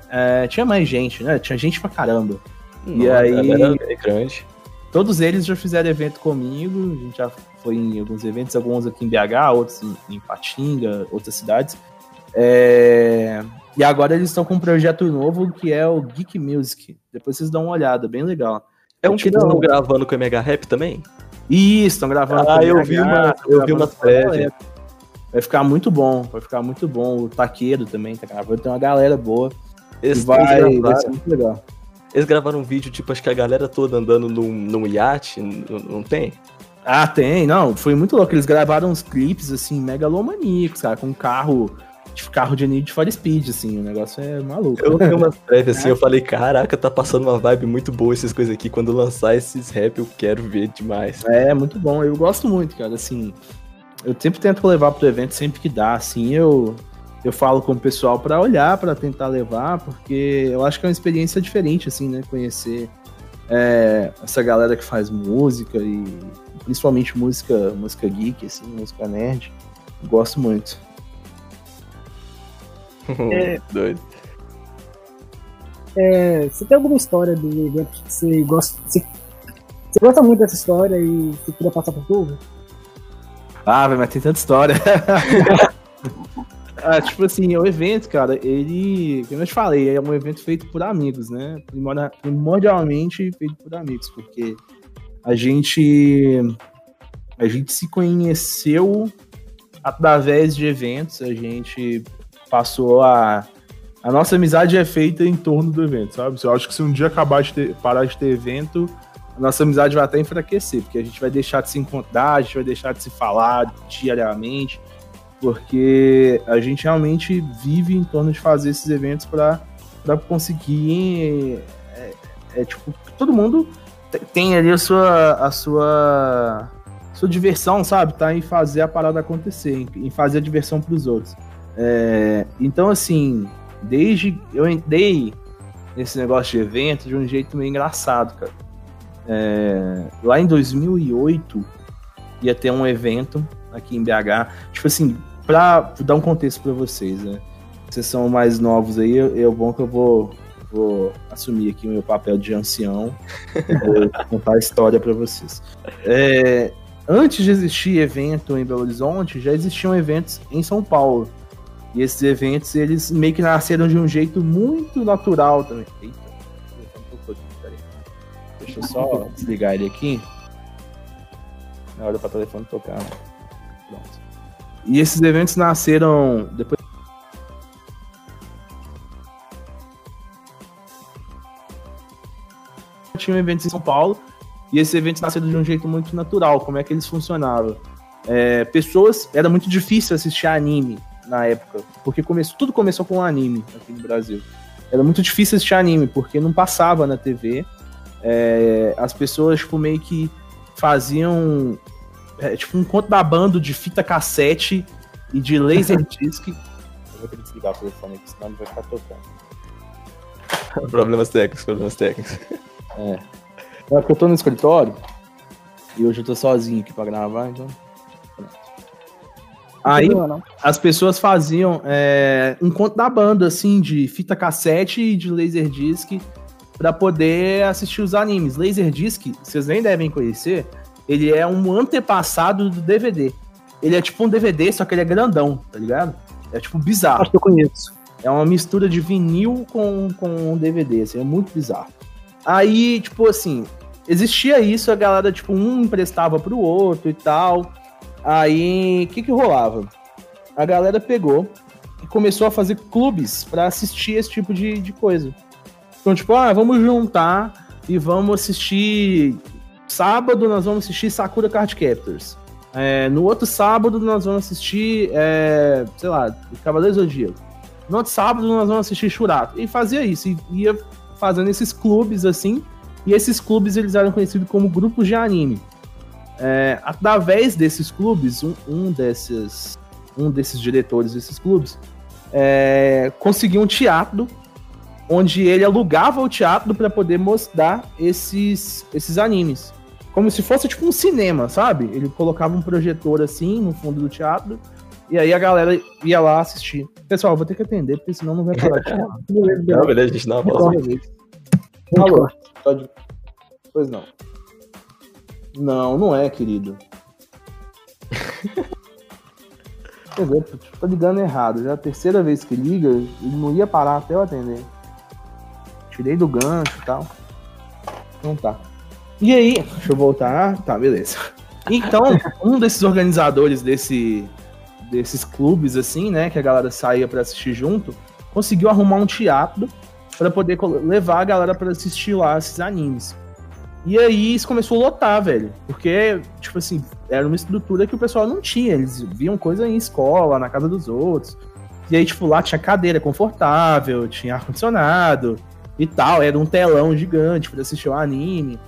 Speaker 3: É, tinha mais gente, né? Tinha gente pra caramba.
Speaker 2: E
Speaker 3: aí-.
Speaker 2: É grande.
Speaker 3: Todos eles já fizeram evento comigo, a gente já foi em alguns eventos, alguns aqui em BH, outros em, Patinga, outras cidades. É, E agora eles estão com um projeto novo que é o Geek Music. Depois vocês dão uma olhada, bem legal.
Speaker 2: É um que eles estão gravando com a Mega Rap também?
Speaker 3: Isso, estão gravando.
Speaker 2: Ah,
Speaker 3: com
Speaker 2: eu
Speaker 3: BH,
Speaker 2: vi uma- eu vi
Speaker 3: gravando
Speaker 2: uma
Speaker 3: Vai ficar muito bom, vai ficar muito bom. O Taqueiro também tá gravando, tem uma galera boa.
Speaker 2: Eles,
Speaker 3: vai, vai ser muito legal.
Speaker 2: eles gravaram um vídeo, tipo, acho que a galera toda andando num, num iate, não, não tem?
Speaker 3: Ah, tem, não, foi muito louco. Eles gravaram uns clipes, assim, megalomaníacos, cara, com um carro, tipo, carro de Need for Speed, assim, o negócio é maluco.
Speaker 2: Eu vi umas prévias assim, eu falei, caraca, tá passando uma vibe muito boa essas coisas aqui. Quando lançar esses rap, eu quero ver demais.
Speaker 3: É, muito bom, eu gosto muito, cara, assim, eu sempre tento levar pro evento sempre que dá, assim, eu, eu falo com o pessoal pra olhar, pra tentar levar, porque eu acho que é uma experiência diferente, assim, né, conhecer é, essa galera que faz música e principalmente música, música geek, assim, música nerd, gosto muito.
Speaker 1: É.
Speaker 2: Doido.
Speaker 1: É, você tem alguma história do evento que você gosta. Você, você gosta muito dessa história e você queria passar pro povo?
Speaker 3: Ah, mas tem tanta história. ah, tipo assim, o evento, cara, ele, como eu te falei, é um evento feito por amigos, né? Primordia- Primordialmente feito por amigos, porque a gente a gente se conheceu através de eventos, a gente passou a a nossa amizade é feita em torno do evento, sabe?
Speaker 4: Eu acho que se um dia acabar de ter, parar de ter evento,
Speaker 3: a nossa amizade vai até enfraquecer, porque a gente vai deixar de se encontrar, a gente vai deixar de se falar diariamente, porque a gente realmente vive em torno de fazer esses eventos para conseguir. É, é, tipo, todo mundo te- tem ali a sua, a sua, sua diversão, sabe? Tá em fazer a parada acontecer, em, em fazer a diversão para os outros. É, então, assim, desde eu entrei nesse negócio de evento de um jeito meio engraçado, cara. É, lá em 2008 ia ter um evento aqui em BH. Tipo assim, pra dar um contexto pra vocês, né? Vocês são mais novos aí, é bom que eu vou, vou assumir aqui o meu papel de ancião. vou contar a história pra vocês. É, antes de existir evento em Belo Horizonte, já existiam eventos em São Paulo. E esses eventos, eles meio que nasceram de um jeito muito natural também. Eita, Deixa eu só desligar ele aqui. Na hora para o telefone tocar. né? Pronto. E esses eventos nasceram depois um evento em São Paulo e esses eventos nasceram de um jeito muito natural. Como é que eles funcionavam? É, pessoas. Era muito difícil assistir anime na época, porque começou, tudo começou com anime aqui no Brasil. Era muito difícil assistir anime, porque não passava na TV. É, as pessoas, tipo, meio que faziam. É, tipo, um conto da banda de fita cassete e de laserdisc. Eu vou ter que desligar o telefone aqui, senão não vai ficar tocando.
Speaker 2: Problemas técnicos, problemas técnicos.
Speaker 3: É. É porque eu tô no escritório e hoje eu tô sozinho aqui pra gravar, então. Aí as pessoas faziam é, um conto da banda, assim, de fita cassete e de laserdisc para poder assistir os animes. Laserdisc, vocês nem devem conhecer, ele é um antepassado do DVD. Ele é tipo um DVD, só que ele é grandão, tá ligado? É tipo bizarro.
Speaker 1: Acho que eu conheço.
Speaker 3: É uma mistura de vinil com, com DVD, assim, é muito bizarro. Aí, tipo assim, existia isso, a galera, tipo, um emprestava pro outro e tal. Aí, o que que rolava? A galera pegou e começou a fazer clubes para assistir esse tipo de, de coisa. Então, tipo, ah, vamos juntar e vamos assistir. Sábado nós vamos assistir Sakura Card Captors. É, no outro sábado nós vamos assistir, é, sei lá, Cavaleiros do Zodíaco. No outro sábado nós vamos assistir Churato. E fazia isso, e ia fazendo esses clubes assim, e esses clubes eles eram conhecidos como grupos de anime. É, através desses clubes, um, um, desses, um desses diretores desses clubes é, conseguiu um teatro onde ele alugava o teatro para poder mostrar esses, esses animes. Como se fosse tipo um cinema, sabe? Ele colocava um projetor assim no fundo do teatro e aí a galera ia lá assistir. Pessoal, vou ter que atender, porque senão não vai parar de falar.
Speaker 2: Não, beleza, a gente dá uma pausa.
Speaker 3: Alô, pode... Pois não. Não, não é, querido. Quer dizer, tô ligando errado. Já é a terceira vez que liga, ele não ia parar até eu atender. Tirei do gancho e tal. Então tá. E aí, deixa eu voltar. Tá, beleza. Então, um desses organizadores desse, desses clubes, assim, né, que a galera saía para assistir junto, conseguiu arrumar um teatro para poder levar a galera para assistir lá esses animes. E aí isso começou a lotar, velho. Porque, tipo assim, era uma estrutura que o pessoal não tinha. Eles viam coisa em escola, na casa dos outros. E aí, tipo, lá tinha cadeira confortável, tinha ar-condicionado e tal. Era um telão gigante para assistir o anime.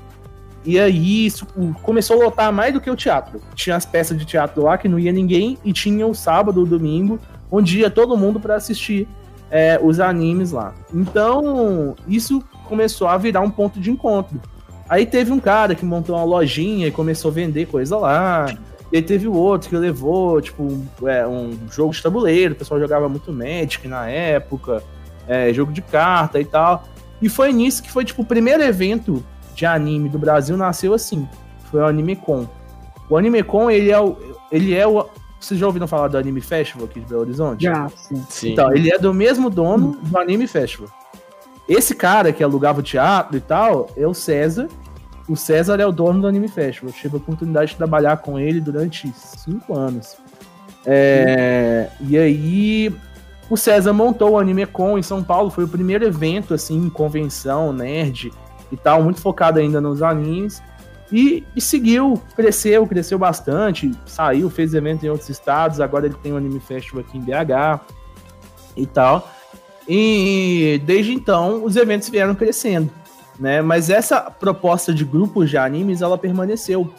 Speaker 3: E aí isso começou a lotar mais do que o teatro. Tinha as peças de teatro lá que não ia ninguém, e tinha o sábado, o domingo, onde ia todo mundo para assistir é, os animes lá. Então, isso começou a virar um ponto de encontro. Aí teve um cara que montou uma lojinha e começou a vender coisa lá. E aí teve o outro que levou, tipo, um, é, um jogo de tabuleiro, o pessoal jogava muito Magic na época, é, jogo de carta e tal. E foi nisso que foi, tipo, o primeiro evento de anime do Brasil nasceu assim. Foi o AnimeCon. O AnimeCon, ele é o. Ele é o. Vocês já ouviram falar do Anime Festival aqui de Belo Horizonte?
Speaker 1: Já, sim.
Speaker 2: Sim.
Speaker 3: Então, ele é do mesmo dono do Anime Festival. Esse cara que alugava o teatro e tal é o César. O César é o dono do Anime Festival. Eu tive a oportunidade de trabalhar com ele durante cinco anos. É, e aí, o César montou o AnimeCon em São Paulo. Foi o primeiro evento, assim, convenção, nerd e tal, muito focado ainda nos animes. E, e, seguiu, cresceu, cresceu bastante, saiu, fez evento em outros estados, agora ele tem o um Anime Festival aqui em BH e tal. E desde então os eventos vieram crescendo, né? Mas essa proposta de grupos de animes ela permaneceu,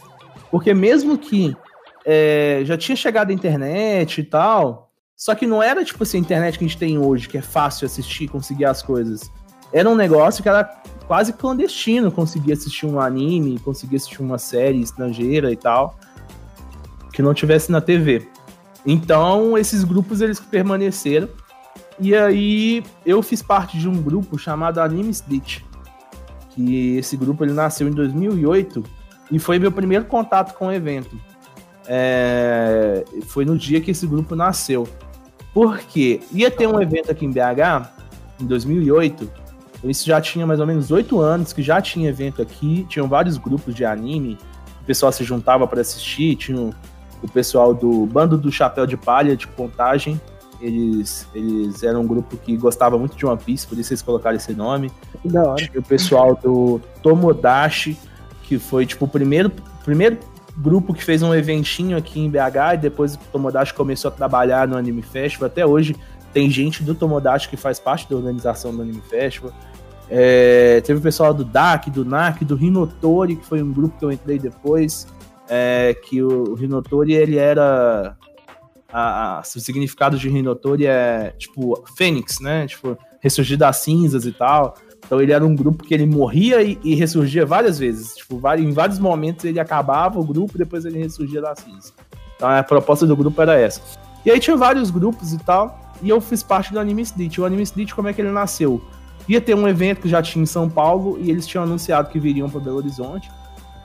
Speaker 3: porque mesmo que é, já tinha chegado a internet e tal, só que não era tipo assim a internet que a gente tem hoje, que é fácil assistir, conseguir as coisas. Era um negócio que era quase clandestino conseguir assistir um anime, conseguir assistir uma série estrangeira e tal, que não tivesse na TV. Então, esses grupos eles permaneceram e aí eu fiz parte de um grupo chamado Anime Stitch. Que esse grupo ele nasceu em 2008 e foi meu primeiro contato com o evento. É, foi no dia que esse grupo nasceu. Porque ia ter um evento aqui em BH em 2008. Isso já tinha mais ou menos oito anos que já tinha evento aqui. Tinham vários grupos de anime. O pessoal se juntava para assistir. Tinha o pessoal do Bando do Chapéu de Palha, de Contagem. Eles, eles eram um grupo que gostava muito de One Piece, por isso eles colocaram esse nome.
Speaker 1: Da hora.
Speaker 3: O pessoal do Tomodachi, que foi tipo o primeiro, primeiro grupo que fez um eventinho aqui em BH e depois o Tomodachi começou a trabalhar no Anime Festival. Até hoje tem gente do Tomodachi que faz parte da organização do Anime Festival. É, teve o pessoal do DAC, do NAC, do Rinotori, que foi um grupo que eu entrei depois. É, que o, o Rinotori ele era a, a, o significado de Rinotori é tipo Fênix, né? Tipo, ressurgir das cinzas e tal. Então ele era um grupo que ele morria e, e ressurgia várias vezes. Tipo, em vários momentos ele acabava o grupo e depois ele ressurgia das cinzas. Então a proposta do grupo era essa. E aí tinha vários grupos e tal. E eu fiz parte do Anime Street. O Anime Street, como é que ele nasceu? Ia ter um evento que já tinha em São Paulo e eles tinham anunciado que viriam para Belo Horizonte.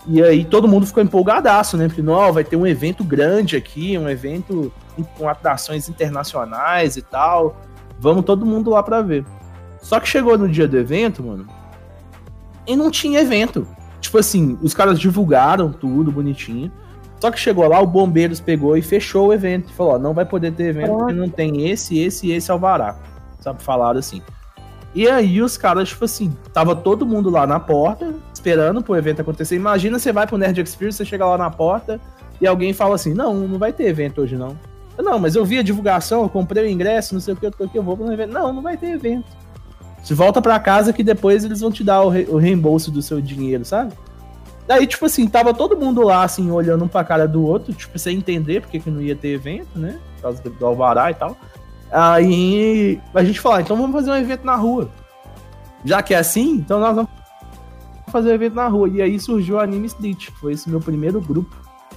Speaker 3: E aí todo mundo ficou empolgadaço, né? Porque, não, vai ter um evento grande aqui, um evento com atrações internacionais e tal. Vamos todo mundo lá para ver. Só que chegou no dia do evento, mano, e não tinha evento. Tipo assim, os caras divulgaram tudo bonitinho. Só que chegou lá, o Bombeiros pegou e fechou o evento. Falou: ó, não vai poder ter evento porque não tem esse, esse e esse alvará. Sabe, falaram assim. E aí os caras, tipo assim, tava todo mundo lá na porta, esperando pro evento acontecer. Imagina você vai pro Nerd Experience, você chega lá na porta e alguém fala assim: não, não vai ter evento hoje não. Não, mas eu vi a divulgação, eu comprei o ingresso, não sei o que, eu tô aqui, eu vou pro evento. Não, não vai ter evento. Você volta para casa que depois eles vão te dar o, re o, reembolso do seu dinheiro, sabe? Daí, tipo assim, tava todo mundo lá, assim, olhando um pra cara do outro, tipo, sem entender porque que não ia ter evento, né? Por causa do Alvará e tal. Aí a gente falou, ah, então vamos fazer um evento na rua. Já que é assim, então nós vamos fazer um evento na rua. E aí surgiu o Anime Street, foi esse meu primeiro grupo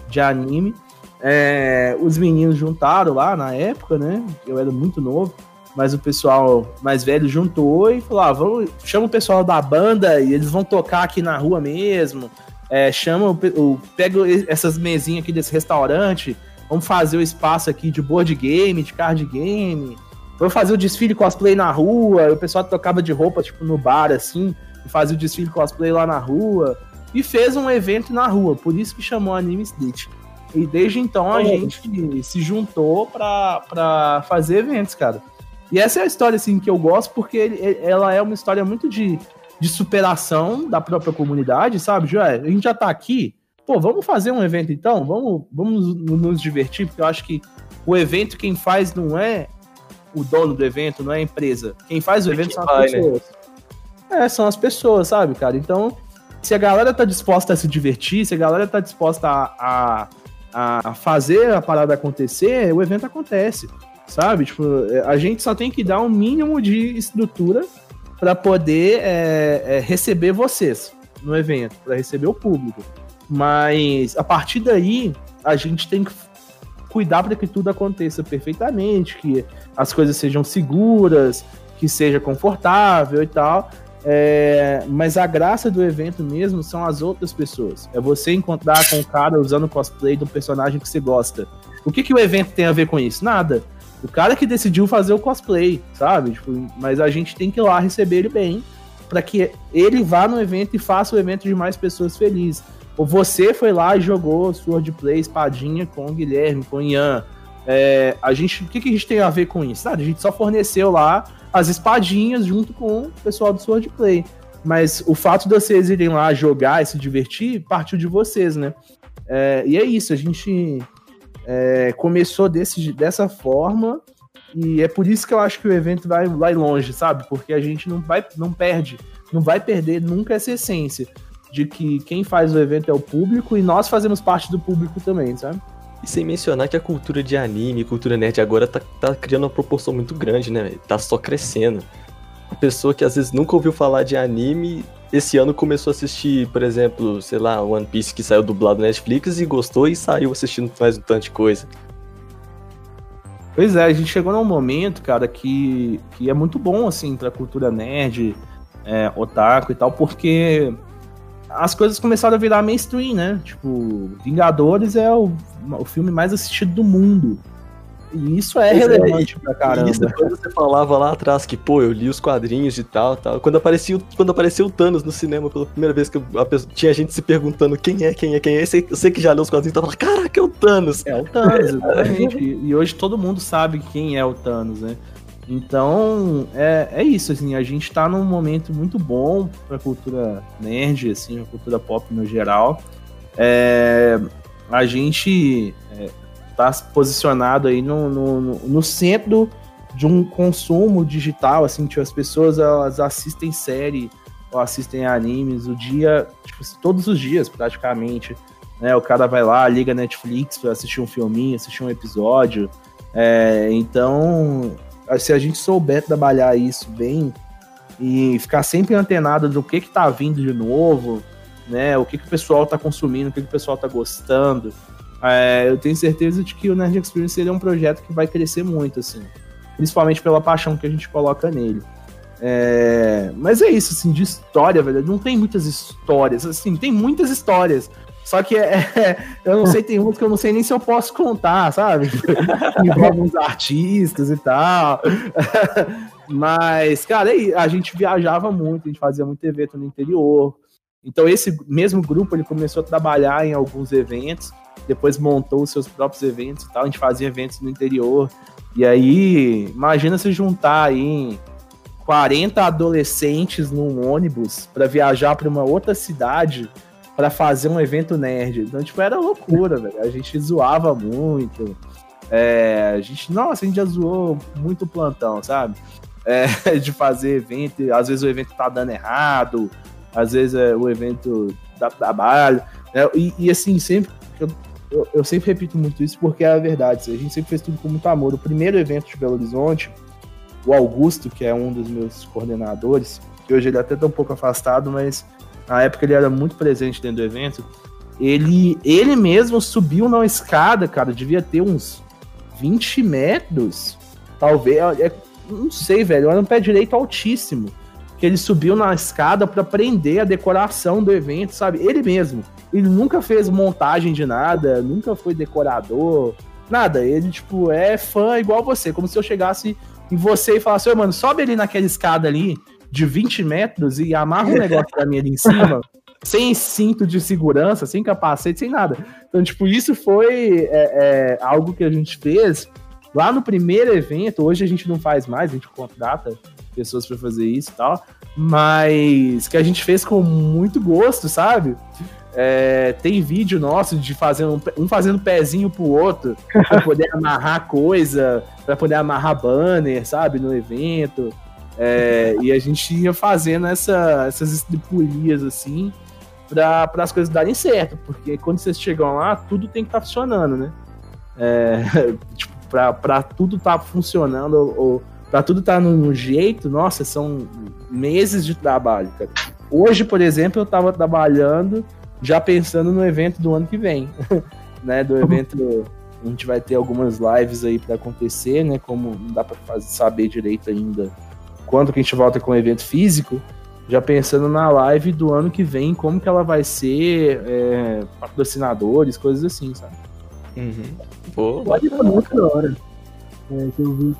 Speaker 3: de anime. É, os meninos juntaram lá na época, né? Eu era muito novo mas o pessoal mais velho juntou e falou: ah, vamos, chama o pessoal da banda e eles vão tocar aqui na rua mesmo. É, chama o, o, pega essas mesinhas aqui desse restaurante, vamos fazer o espaço aqui de board game, de card game. Vamos fazer o desfile cosplay na rua. O pessoal tocava de roupa, tipo, no bar, assim, e fazia o desfile cosplay lá na rua. E fez um evento na rua, por isso que chamou Anime Street. E desde então a gente se juntou pra, pra fazer eventos, cara. E essa é a história, assim, que eu gosto, porque ele, ela é uma história muito de, de superação da própria comunidade, sabe, Joé? A gente já tá aqui, pô, vamos fazer um evento então? Vamos, vamos nos divertir, porque eu acho que o evento quem faz não é o dono do evento, não é a empresa. Quem faz o evento são as né? pessoas. É, são as pessoas, sabe, cara? Então, se a galera tá disposta a se divertir, se a galera tá disposta a, a, a fazer a parada acontecer, o evento acontece sabe? Tipo, é, a gente só tem que dar um mínimo de estrutura para poder é, é, receber vocês no evento, para receber o público. Mas a partir daí, a gente tem que cuidar para que tudo aconteça perfeitamente, que as coisas sejam seguras, que seja confortável e tal. É, mas a graça do evento mesmo são as outras pessoas. É você encontrar com o cara usando cosplay do personagem que você gosta. O que, que o evento tem a ver com isso? Nada. O cara que decidiu fazer o cosplay, sabe? Tipo, mas a gente tem que ir lá receber ele bem, para que ele vá no evento e faça o evento de mais pessoas felizes. Ou você foi lá e jogou Swordplay, espadinha com o Guilherme, com o Ian. É, a gente, o que, que a gente tem a ver com isso? a gente só forneceu lá as espadinhas junto com o pessoal do Swordplay. Mas o fato de vocês irem lá jogar e se divertir partiu de vocês, né? É, e é isso, a gente é, começou desse, dessa forma e é por isso que eu acho que o evento vai, vai longe, sabe? Porque a gente não vai, não perde, não vai perder nunca essa essência de que quem faz o evento é o público e nós fazemos parte do público também, sabe?
Speaker 2: E sem mencionar que a cultura de anime, cultura nerd agora tá, tá criando uma proporção muito grande, né? Tá só crescendo. A pessoa que às vezes nunca ouviu falar de anime esse ano começou a assistir, por exemplo, sei lá, One Piece que saiu dublado na Netflix e gostou e saiu assistindo mais um tanto de coisa.
Speaker 3: Pois é, a gente chegou num momento, cara, que, que é muito bom, assim, pra cultura nerd, é, otaku e tal, porque as coisas começaram a virar mainstream, né? Tipo, Vingadores é o, o filme mais assistido do mundo. E isso é
Speaker 2: é,
Speaker 3: relevante pra caramba.
Speaker 2: Isso, quando você falava lá atrás que, pô, eu li os quadrinhos e tal, tal. Quando aparecia, o- quando apareceu o Thanos no cinema pela primeira vez que a pessoa- tinha gente se perguntando quem é, quem é, quem é. Você, você que já leu os quadrinhos, tava lá, caraca, é o Thanos.
Speaker 3: É o Thanos, exatamente. E, e hoje todo mundo sabe quem é o Thanos, né? Então, é, é isso, assim, a gente tá num momento muito bom pra cultura nerd, assim, a cultura pop no geral. É, a gente é, tá posicionado aí no, no, no- centro de um consumo digital, assim, tipo, as pessoas elas assistem série ou assistem animes o dia, tipo, assim, todos os dias, praticamente né? O cara vai lá, liga Netflix pra assistir um filminho, assistir um episódio. É, então, se a gente souber trabalhar isso bem e ficar sempre antenado do que que tá vindo de novo, né? O que que o pessoal tá consumindo, o que que o pessoal tá gostando. É, eu tenho certeza de que o Nerd Experience ele é um projeto que vai crescer muito, assim. Principalmente pela paixão que a gente coloca nele. É, mas é isso, assim, de história, velho. Não tem muitas histórias. Assim, tem muitas histórias. Só que é, é- eu não sei, tem umas que eu não sei nem se eu posso contar, sabe? Envolve uns artistas e tal. Mas, cara, aí, a gente viajava muito, a gente fazia muito evento no interior. Então, esse mesmo grupo ele começou a trabalhar em alguns eventos, depois montou os seus próprios eventos e tal. A gente fazia eventos no interior. E aí, imagina se juntar aí 40 adolescentes num ônibus para viajar para uma outra cidade para fazer um evento nerd. Então, tipo, era loucura, velho. A gente zoava muito. É, a gente, nossa, a gente já zoou muito plantão, sabe? É, de fazer evento, às vezes o evento tá dando errado, às vezes é, o evento dá trabalho. né? E, e, assim, sempre. Eu, eu, eu sempre repito muito isso porque é a verdade. A gente sempre fez tudo com muito amor. O primeiro evento de Belo Horizonte, o Augusto, que é um dos meus coordenadores, que hoje ele até tá um pouco afastado, mas na época ele era muito presente dentro do evento. Ele, ele mesmo subiu na escada, cara, devia ter uns 20 metros, talvez. É, não sei, velho, era um pé direito altíssimo. Que ele subiu na escada para prender a decoração do evento, sabe? Ele mesmo. Ele nunca fez montagem de nada, nunca foi decorador, nada. Ele, tipo, é fã igual você. Como se eu chegasse em você e falasse, ô, mano, sobe ali naquela escada ali de 20 metros e amarra um negócio pra mim ali em cima, sem cinto de segurança, sem capacete, sem nada. Então, tipo, isso foi é, é, algo que a gente fez lá no primeiro evento. Hoje a gente não faz mais, a gente contrata pessoas para fazer isso e tal, mas que a gente fez com muito gosto, sabe? É, tem vídeo nosso de fazer um, um fazendo pezinho pro outro para poder amarrar coisa, para poder amarrar banner, sabe, no evento. É, e a gente ia fazendo essa, essas estripulias assim para as coisas darem certo, porque quando vocês chegam lá, tudo tem que estar tá funcionando, né? É, tipo, para tudo estar tá funcionando ou, ou para tudo estar tá no, no, jeito, nossa, são meses de trabalho, cara. Hoje, por exemplo, eu estava trabalhando já pensando no evento do ano que vem, né? Do evento a gente vai ter algumas lives aí para acontecer, né? Como não dá para saber direito ainda quando que a gente volta com o evento físico, já pensando na live do ano que vem, como que ela vai ser, é, patrocinadores, coisas assim, sabe?
Speaker 2: Uhum. Pô,
Speaker 1: Pode muito da hora. É, que eu vi.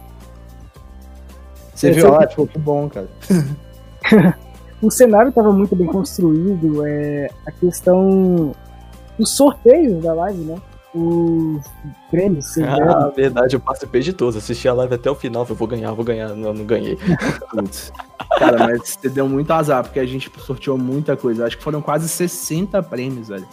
Speaker 3: Você
Speaker 1: É,
Speaker 3: viu lá? Tipo, que bom, cara.
Speaker 1: O cenário estava muito bem construído, é, a questão dos sorteios da live, né? Os prêmios, deram.
Speaker 2: Ah, verdade, eu participei de todos. Assisti a live até o final. falei, vou ganhar, vou ganhar. Não, não ganhei.
Speaker 3: Putz. Cara, mas você deu muito azar, porque a gente sorteou muita coisa. Acho que foram quase 60 prêmios, velho.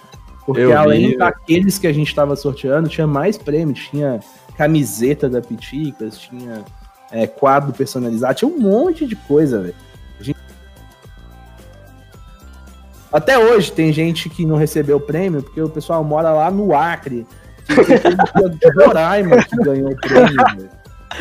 Speaker 3: Porque
Speaker 2: Eu vi.
Speaker 3: além daqueles que a gente tava sorteando, tinha mais prêmios. Tinha camiseta da Piticas, tinha é, quadro personalizado, tinha um monte de coisa, velho. Até hoje tem gente que não recebeu o prêmio, porque o pessoal mora lá no Acre. De Roraima que ganhou o prêmio.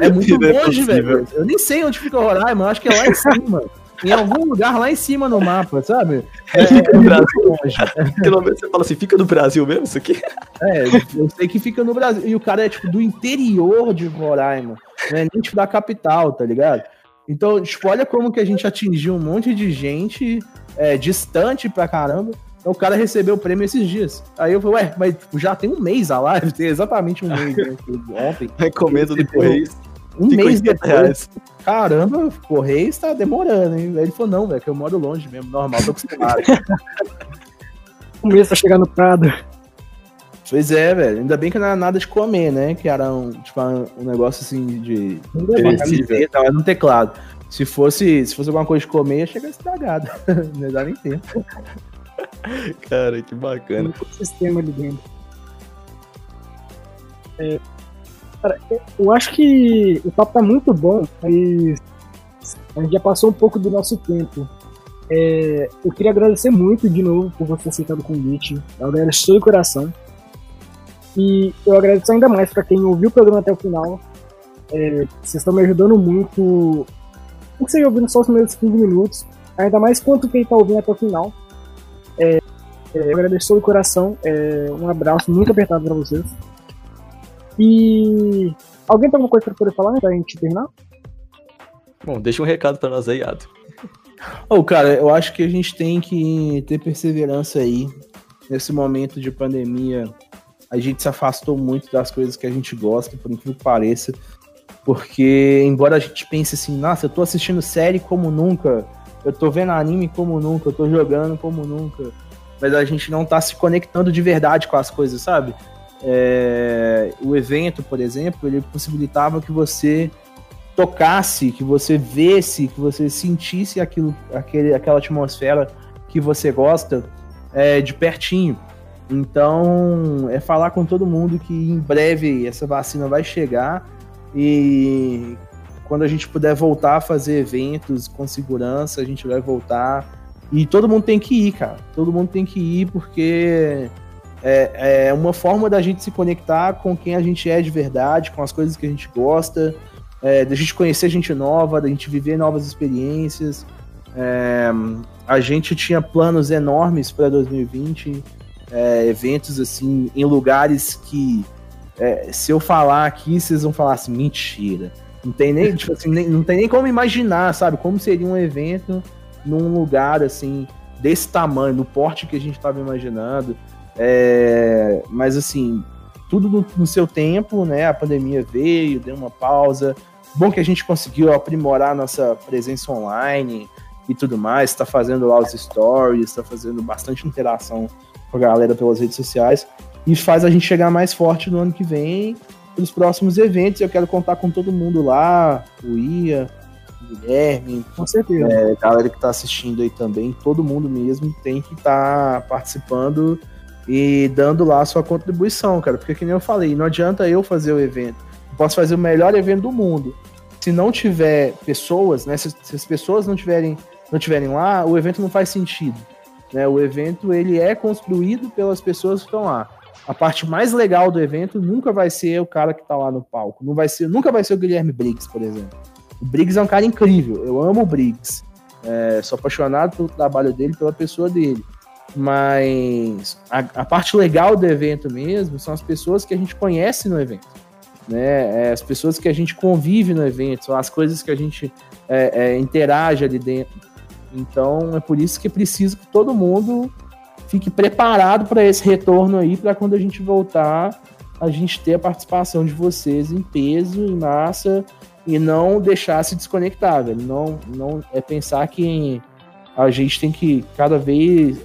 Speaker 3: É muito
Speaker 2: é
Speaker 3: longe, velho. Eu nem sei onde fica Roraima, eu acho que é lá em cima. Em algum lugar lá em cima no mapa, sabe? É, é
Speaker 2: no
Speaker 3: muito
Speaker 2: Brasil.
Speaker 3: longe.
Speaker 2: Pelo menos você fala assim, fica no Brasil mesmo isso aqui?
Speaker 3: É, eu sei que fica no Brasil. E o cara é, tipo, do interior de Roraima. Não é nem, tipo, da capital, tá ligado? Então, tipo, olha como que a gente atingiu um monte de gente é, distante pra caramba. Então o cara recebeu o prêmio esses dias. Aí eu falei, ué, mas tipo, já tem um mês a live, tem exatamente um mês, né? Ontem.
Speaker 2: Encomenda do Correios.
Speaker 3: Um mês
Speaker 2: 50
Speaker 3: depois.
Speaker 2: reais.
Speaker 3: Caramba, o Correios tá demorando, hein? Aí ele falou, não, velho, que eu moro longe mesmo, normal, tô acostumado.
Speaker 1: Um mês pra chegar no Prado.
Speaker 3: Pois é, velho. Ainda bem que não era nada de comer, né? Que era um, tipo, um um negócio assim de. Uma camiseta, era no teclado. Se fosse, se fosse alguma coisa de comer, ia chegar estragado. não ia dar nem tempo.
Speaker 2: Cara, que bacana.
Speaker 1: Tem sistema ali dentro. É, cara, eu- eu acho que o papo tá muito bom, mas a gente já passou um pouco do nosso tempo. É, eu queria agradecer muito de novo por você aceitar o convite. Eu agradeço de todo o coração. E eu agradeço ainda mais para quem ouviu o programa até o final. É, vocês estão me ajudando muito. Não sei, ouvindo só os primeiros 15 minutos. Ainda mais quanto quem tá ouvindo até o final. É, eu agradeço de todo o coração. É, um abraço muito apertado para vocês. E. Alguém tem alguma coisa para poder falar né, pra gente terminar?
Speaker 2: Bom, deixa um recado pra nós aí, Ado.
Speaker 3: Ô, cara, eu acho que a gente tem que ter perseverança aí. Nesse momento de pandemia, a gente se afastou muito das coisas que a gente gosta, por incrível que pareça. Porque, embora a gente pense assim, nossa, eu tô assistindo série como nunca, eu tô vendo anime como nunca, eu tô jogando como nunca, mas a gente não tá se conectando de verdade com as coisas, sabe? É, o evento, por exemplo, ele possibilitava que você tocasse, que você vesse, que você sentisse aquilo, aquele, aquela atmosfera que você gosta é, de pertinho. Então, é falar com todo mundo que em breve essa vacina vai chegar e quando a gente puder voltar a fazer eventos com segurança, a gente vai voltar. E todo mundo tem que ir, cara. Todo mundo tem que ir porque é, é uma forma da gente se conectar com quem a gente é de verdade, com as coisas que a gente gosta, é, da gente conhecer gente nova, da gente viver novas experiências. É, a gente tinha planos enormes para 2020, é, eventos assim, em lugares que é, se eu falar aqui, vocês vão falar assim, mentira. Não tem nem, tipo assim, nem- não tem nem como imaginar, sabe? Como seria um evento num lugar assim, desse tamanho, no porte que a gente estava imaginando. É, mas assim, tudo no, no seu tempo, né? A pandemia veio, deu uma pausa. Bom que a gente conseguiu aprimorar nossa presença online e tudo mais, está fazendo lá os stories, está fazendo bastante interação com a galera pelas redes sociais e faz a gente chegar mais forte no ano que vem pelos próximos eventos. Eu quero contar com todo mundo lá, o Ia, o Guilherme,
Speaker 1: Com certeza.
Speaker 3: é, galera que tá assistindo aí também, todo mundo mesmo tem que estar participando e dando lá a sua contribuição, cara. Porque, que nem eu falei, não adianta eu fazer o evento. Eu posso fazer o melhor evento do mundo. Se não tiver pessoas, né? Se, se as pessoas não tiverem, não tiverem lá, o evento não faz sentido. Né? O evento ele é construído pelas pessoas que estão lá. A parte mais legal do evento nunca vai ser o cara que tá lá no palco. Não vai ser, nunca vai ser o Guilherme Briggs, por exemplo. O Briggs é um cara incrível. Eu amo o Briggs. É, sou apaixonado pelo trabalho dele, pela pessoa dele. Mas a, a parte legal do evento mesmo são as pessoas que a gente conhece no evento. Né? É, as pessoas que a gente convive no evento, são as coisas que a gente é, é, interage ali dentro. Então é por isso que é preciso que todo mundo fique preparado para esse retorno aí, para quando a gente voltar, a gente ter a participação de vocês em peso, em massa, e não deixar se desconectar, velho. Não, não é pensar que a gente tem que cada vez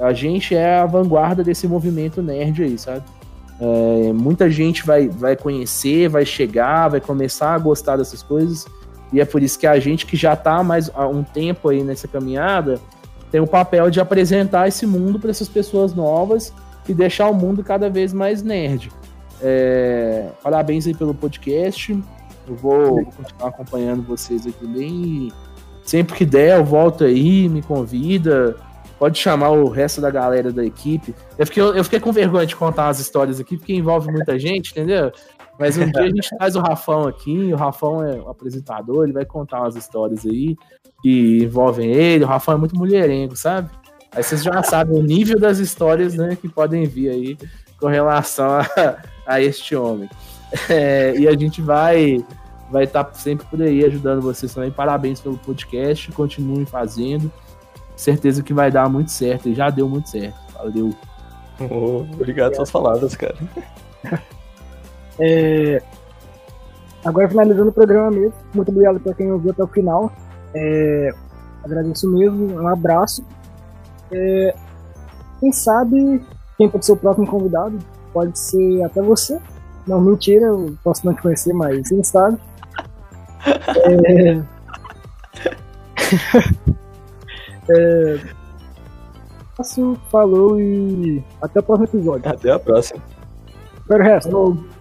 Speaker 3: a gente é a vanguarda desse movimento nerd aí, sabe? É, muita gente vai, vai conhecer, vai chegar, vai começar a gostar dessas coisas, e é por isso que a gente que já tá há mais há um tempo aí nessa caminhada tem o papel de apresentar esse mundo para essas pessoas novas e deixar o mundo cada vez mais nerd. É, parabéns aí pelo podcast. Eu vou, continuar acompanhando vocês aqui também. Sempre que der, eu volto aí, me convida. Pode chamar o resto da galera da equipe. Eu fiquei, eu fiquei com vergonha de contar as histórias aqui, porque envolve muita gente, entendeu? Mas um dia a gente traz o Rafão aqui, o Rafão é o apresentador, ele vai contar umas histórias aí que envolvem ele. O Rafão é muito mulherengo, sabe? Aí vocês já sabem o nível das histórias né, que podem vir aí com relação a, a este homem. É, e a gente vai vai estar sempre por aí ajudando vocês também. Parabéns pelo podcast, continuem fazendo. certeza que vai dar muito certo. E já deu muito certo. Valeu.
Speaker 2: Oh, obrigado pelas palavras, cara.
Speaker 1: É, Agora finalizando o programa mesmo. Muito obrigado para quem ouviu até o final. É, agradeço mesmo. Um abraço. É, quem sabe quem pode ser o próximo convidado? Pode ser até você. Não, mentira, eu posso não te conhecer, mas quem sabe. É... é... Falou e até o próximo episódio.
Speaker 2: Até a próxima.
Speaker 1: Espero o resto.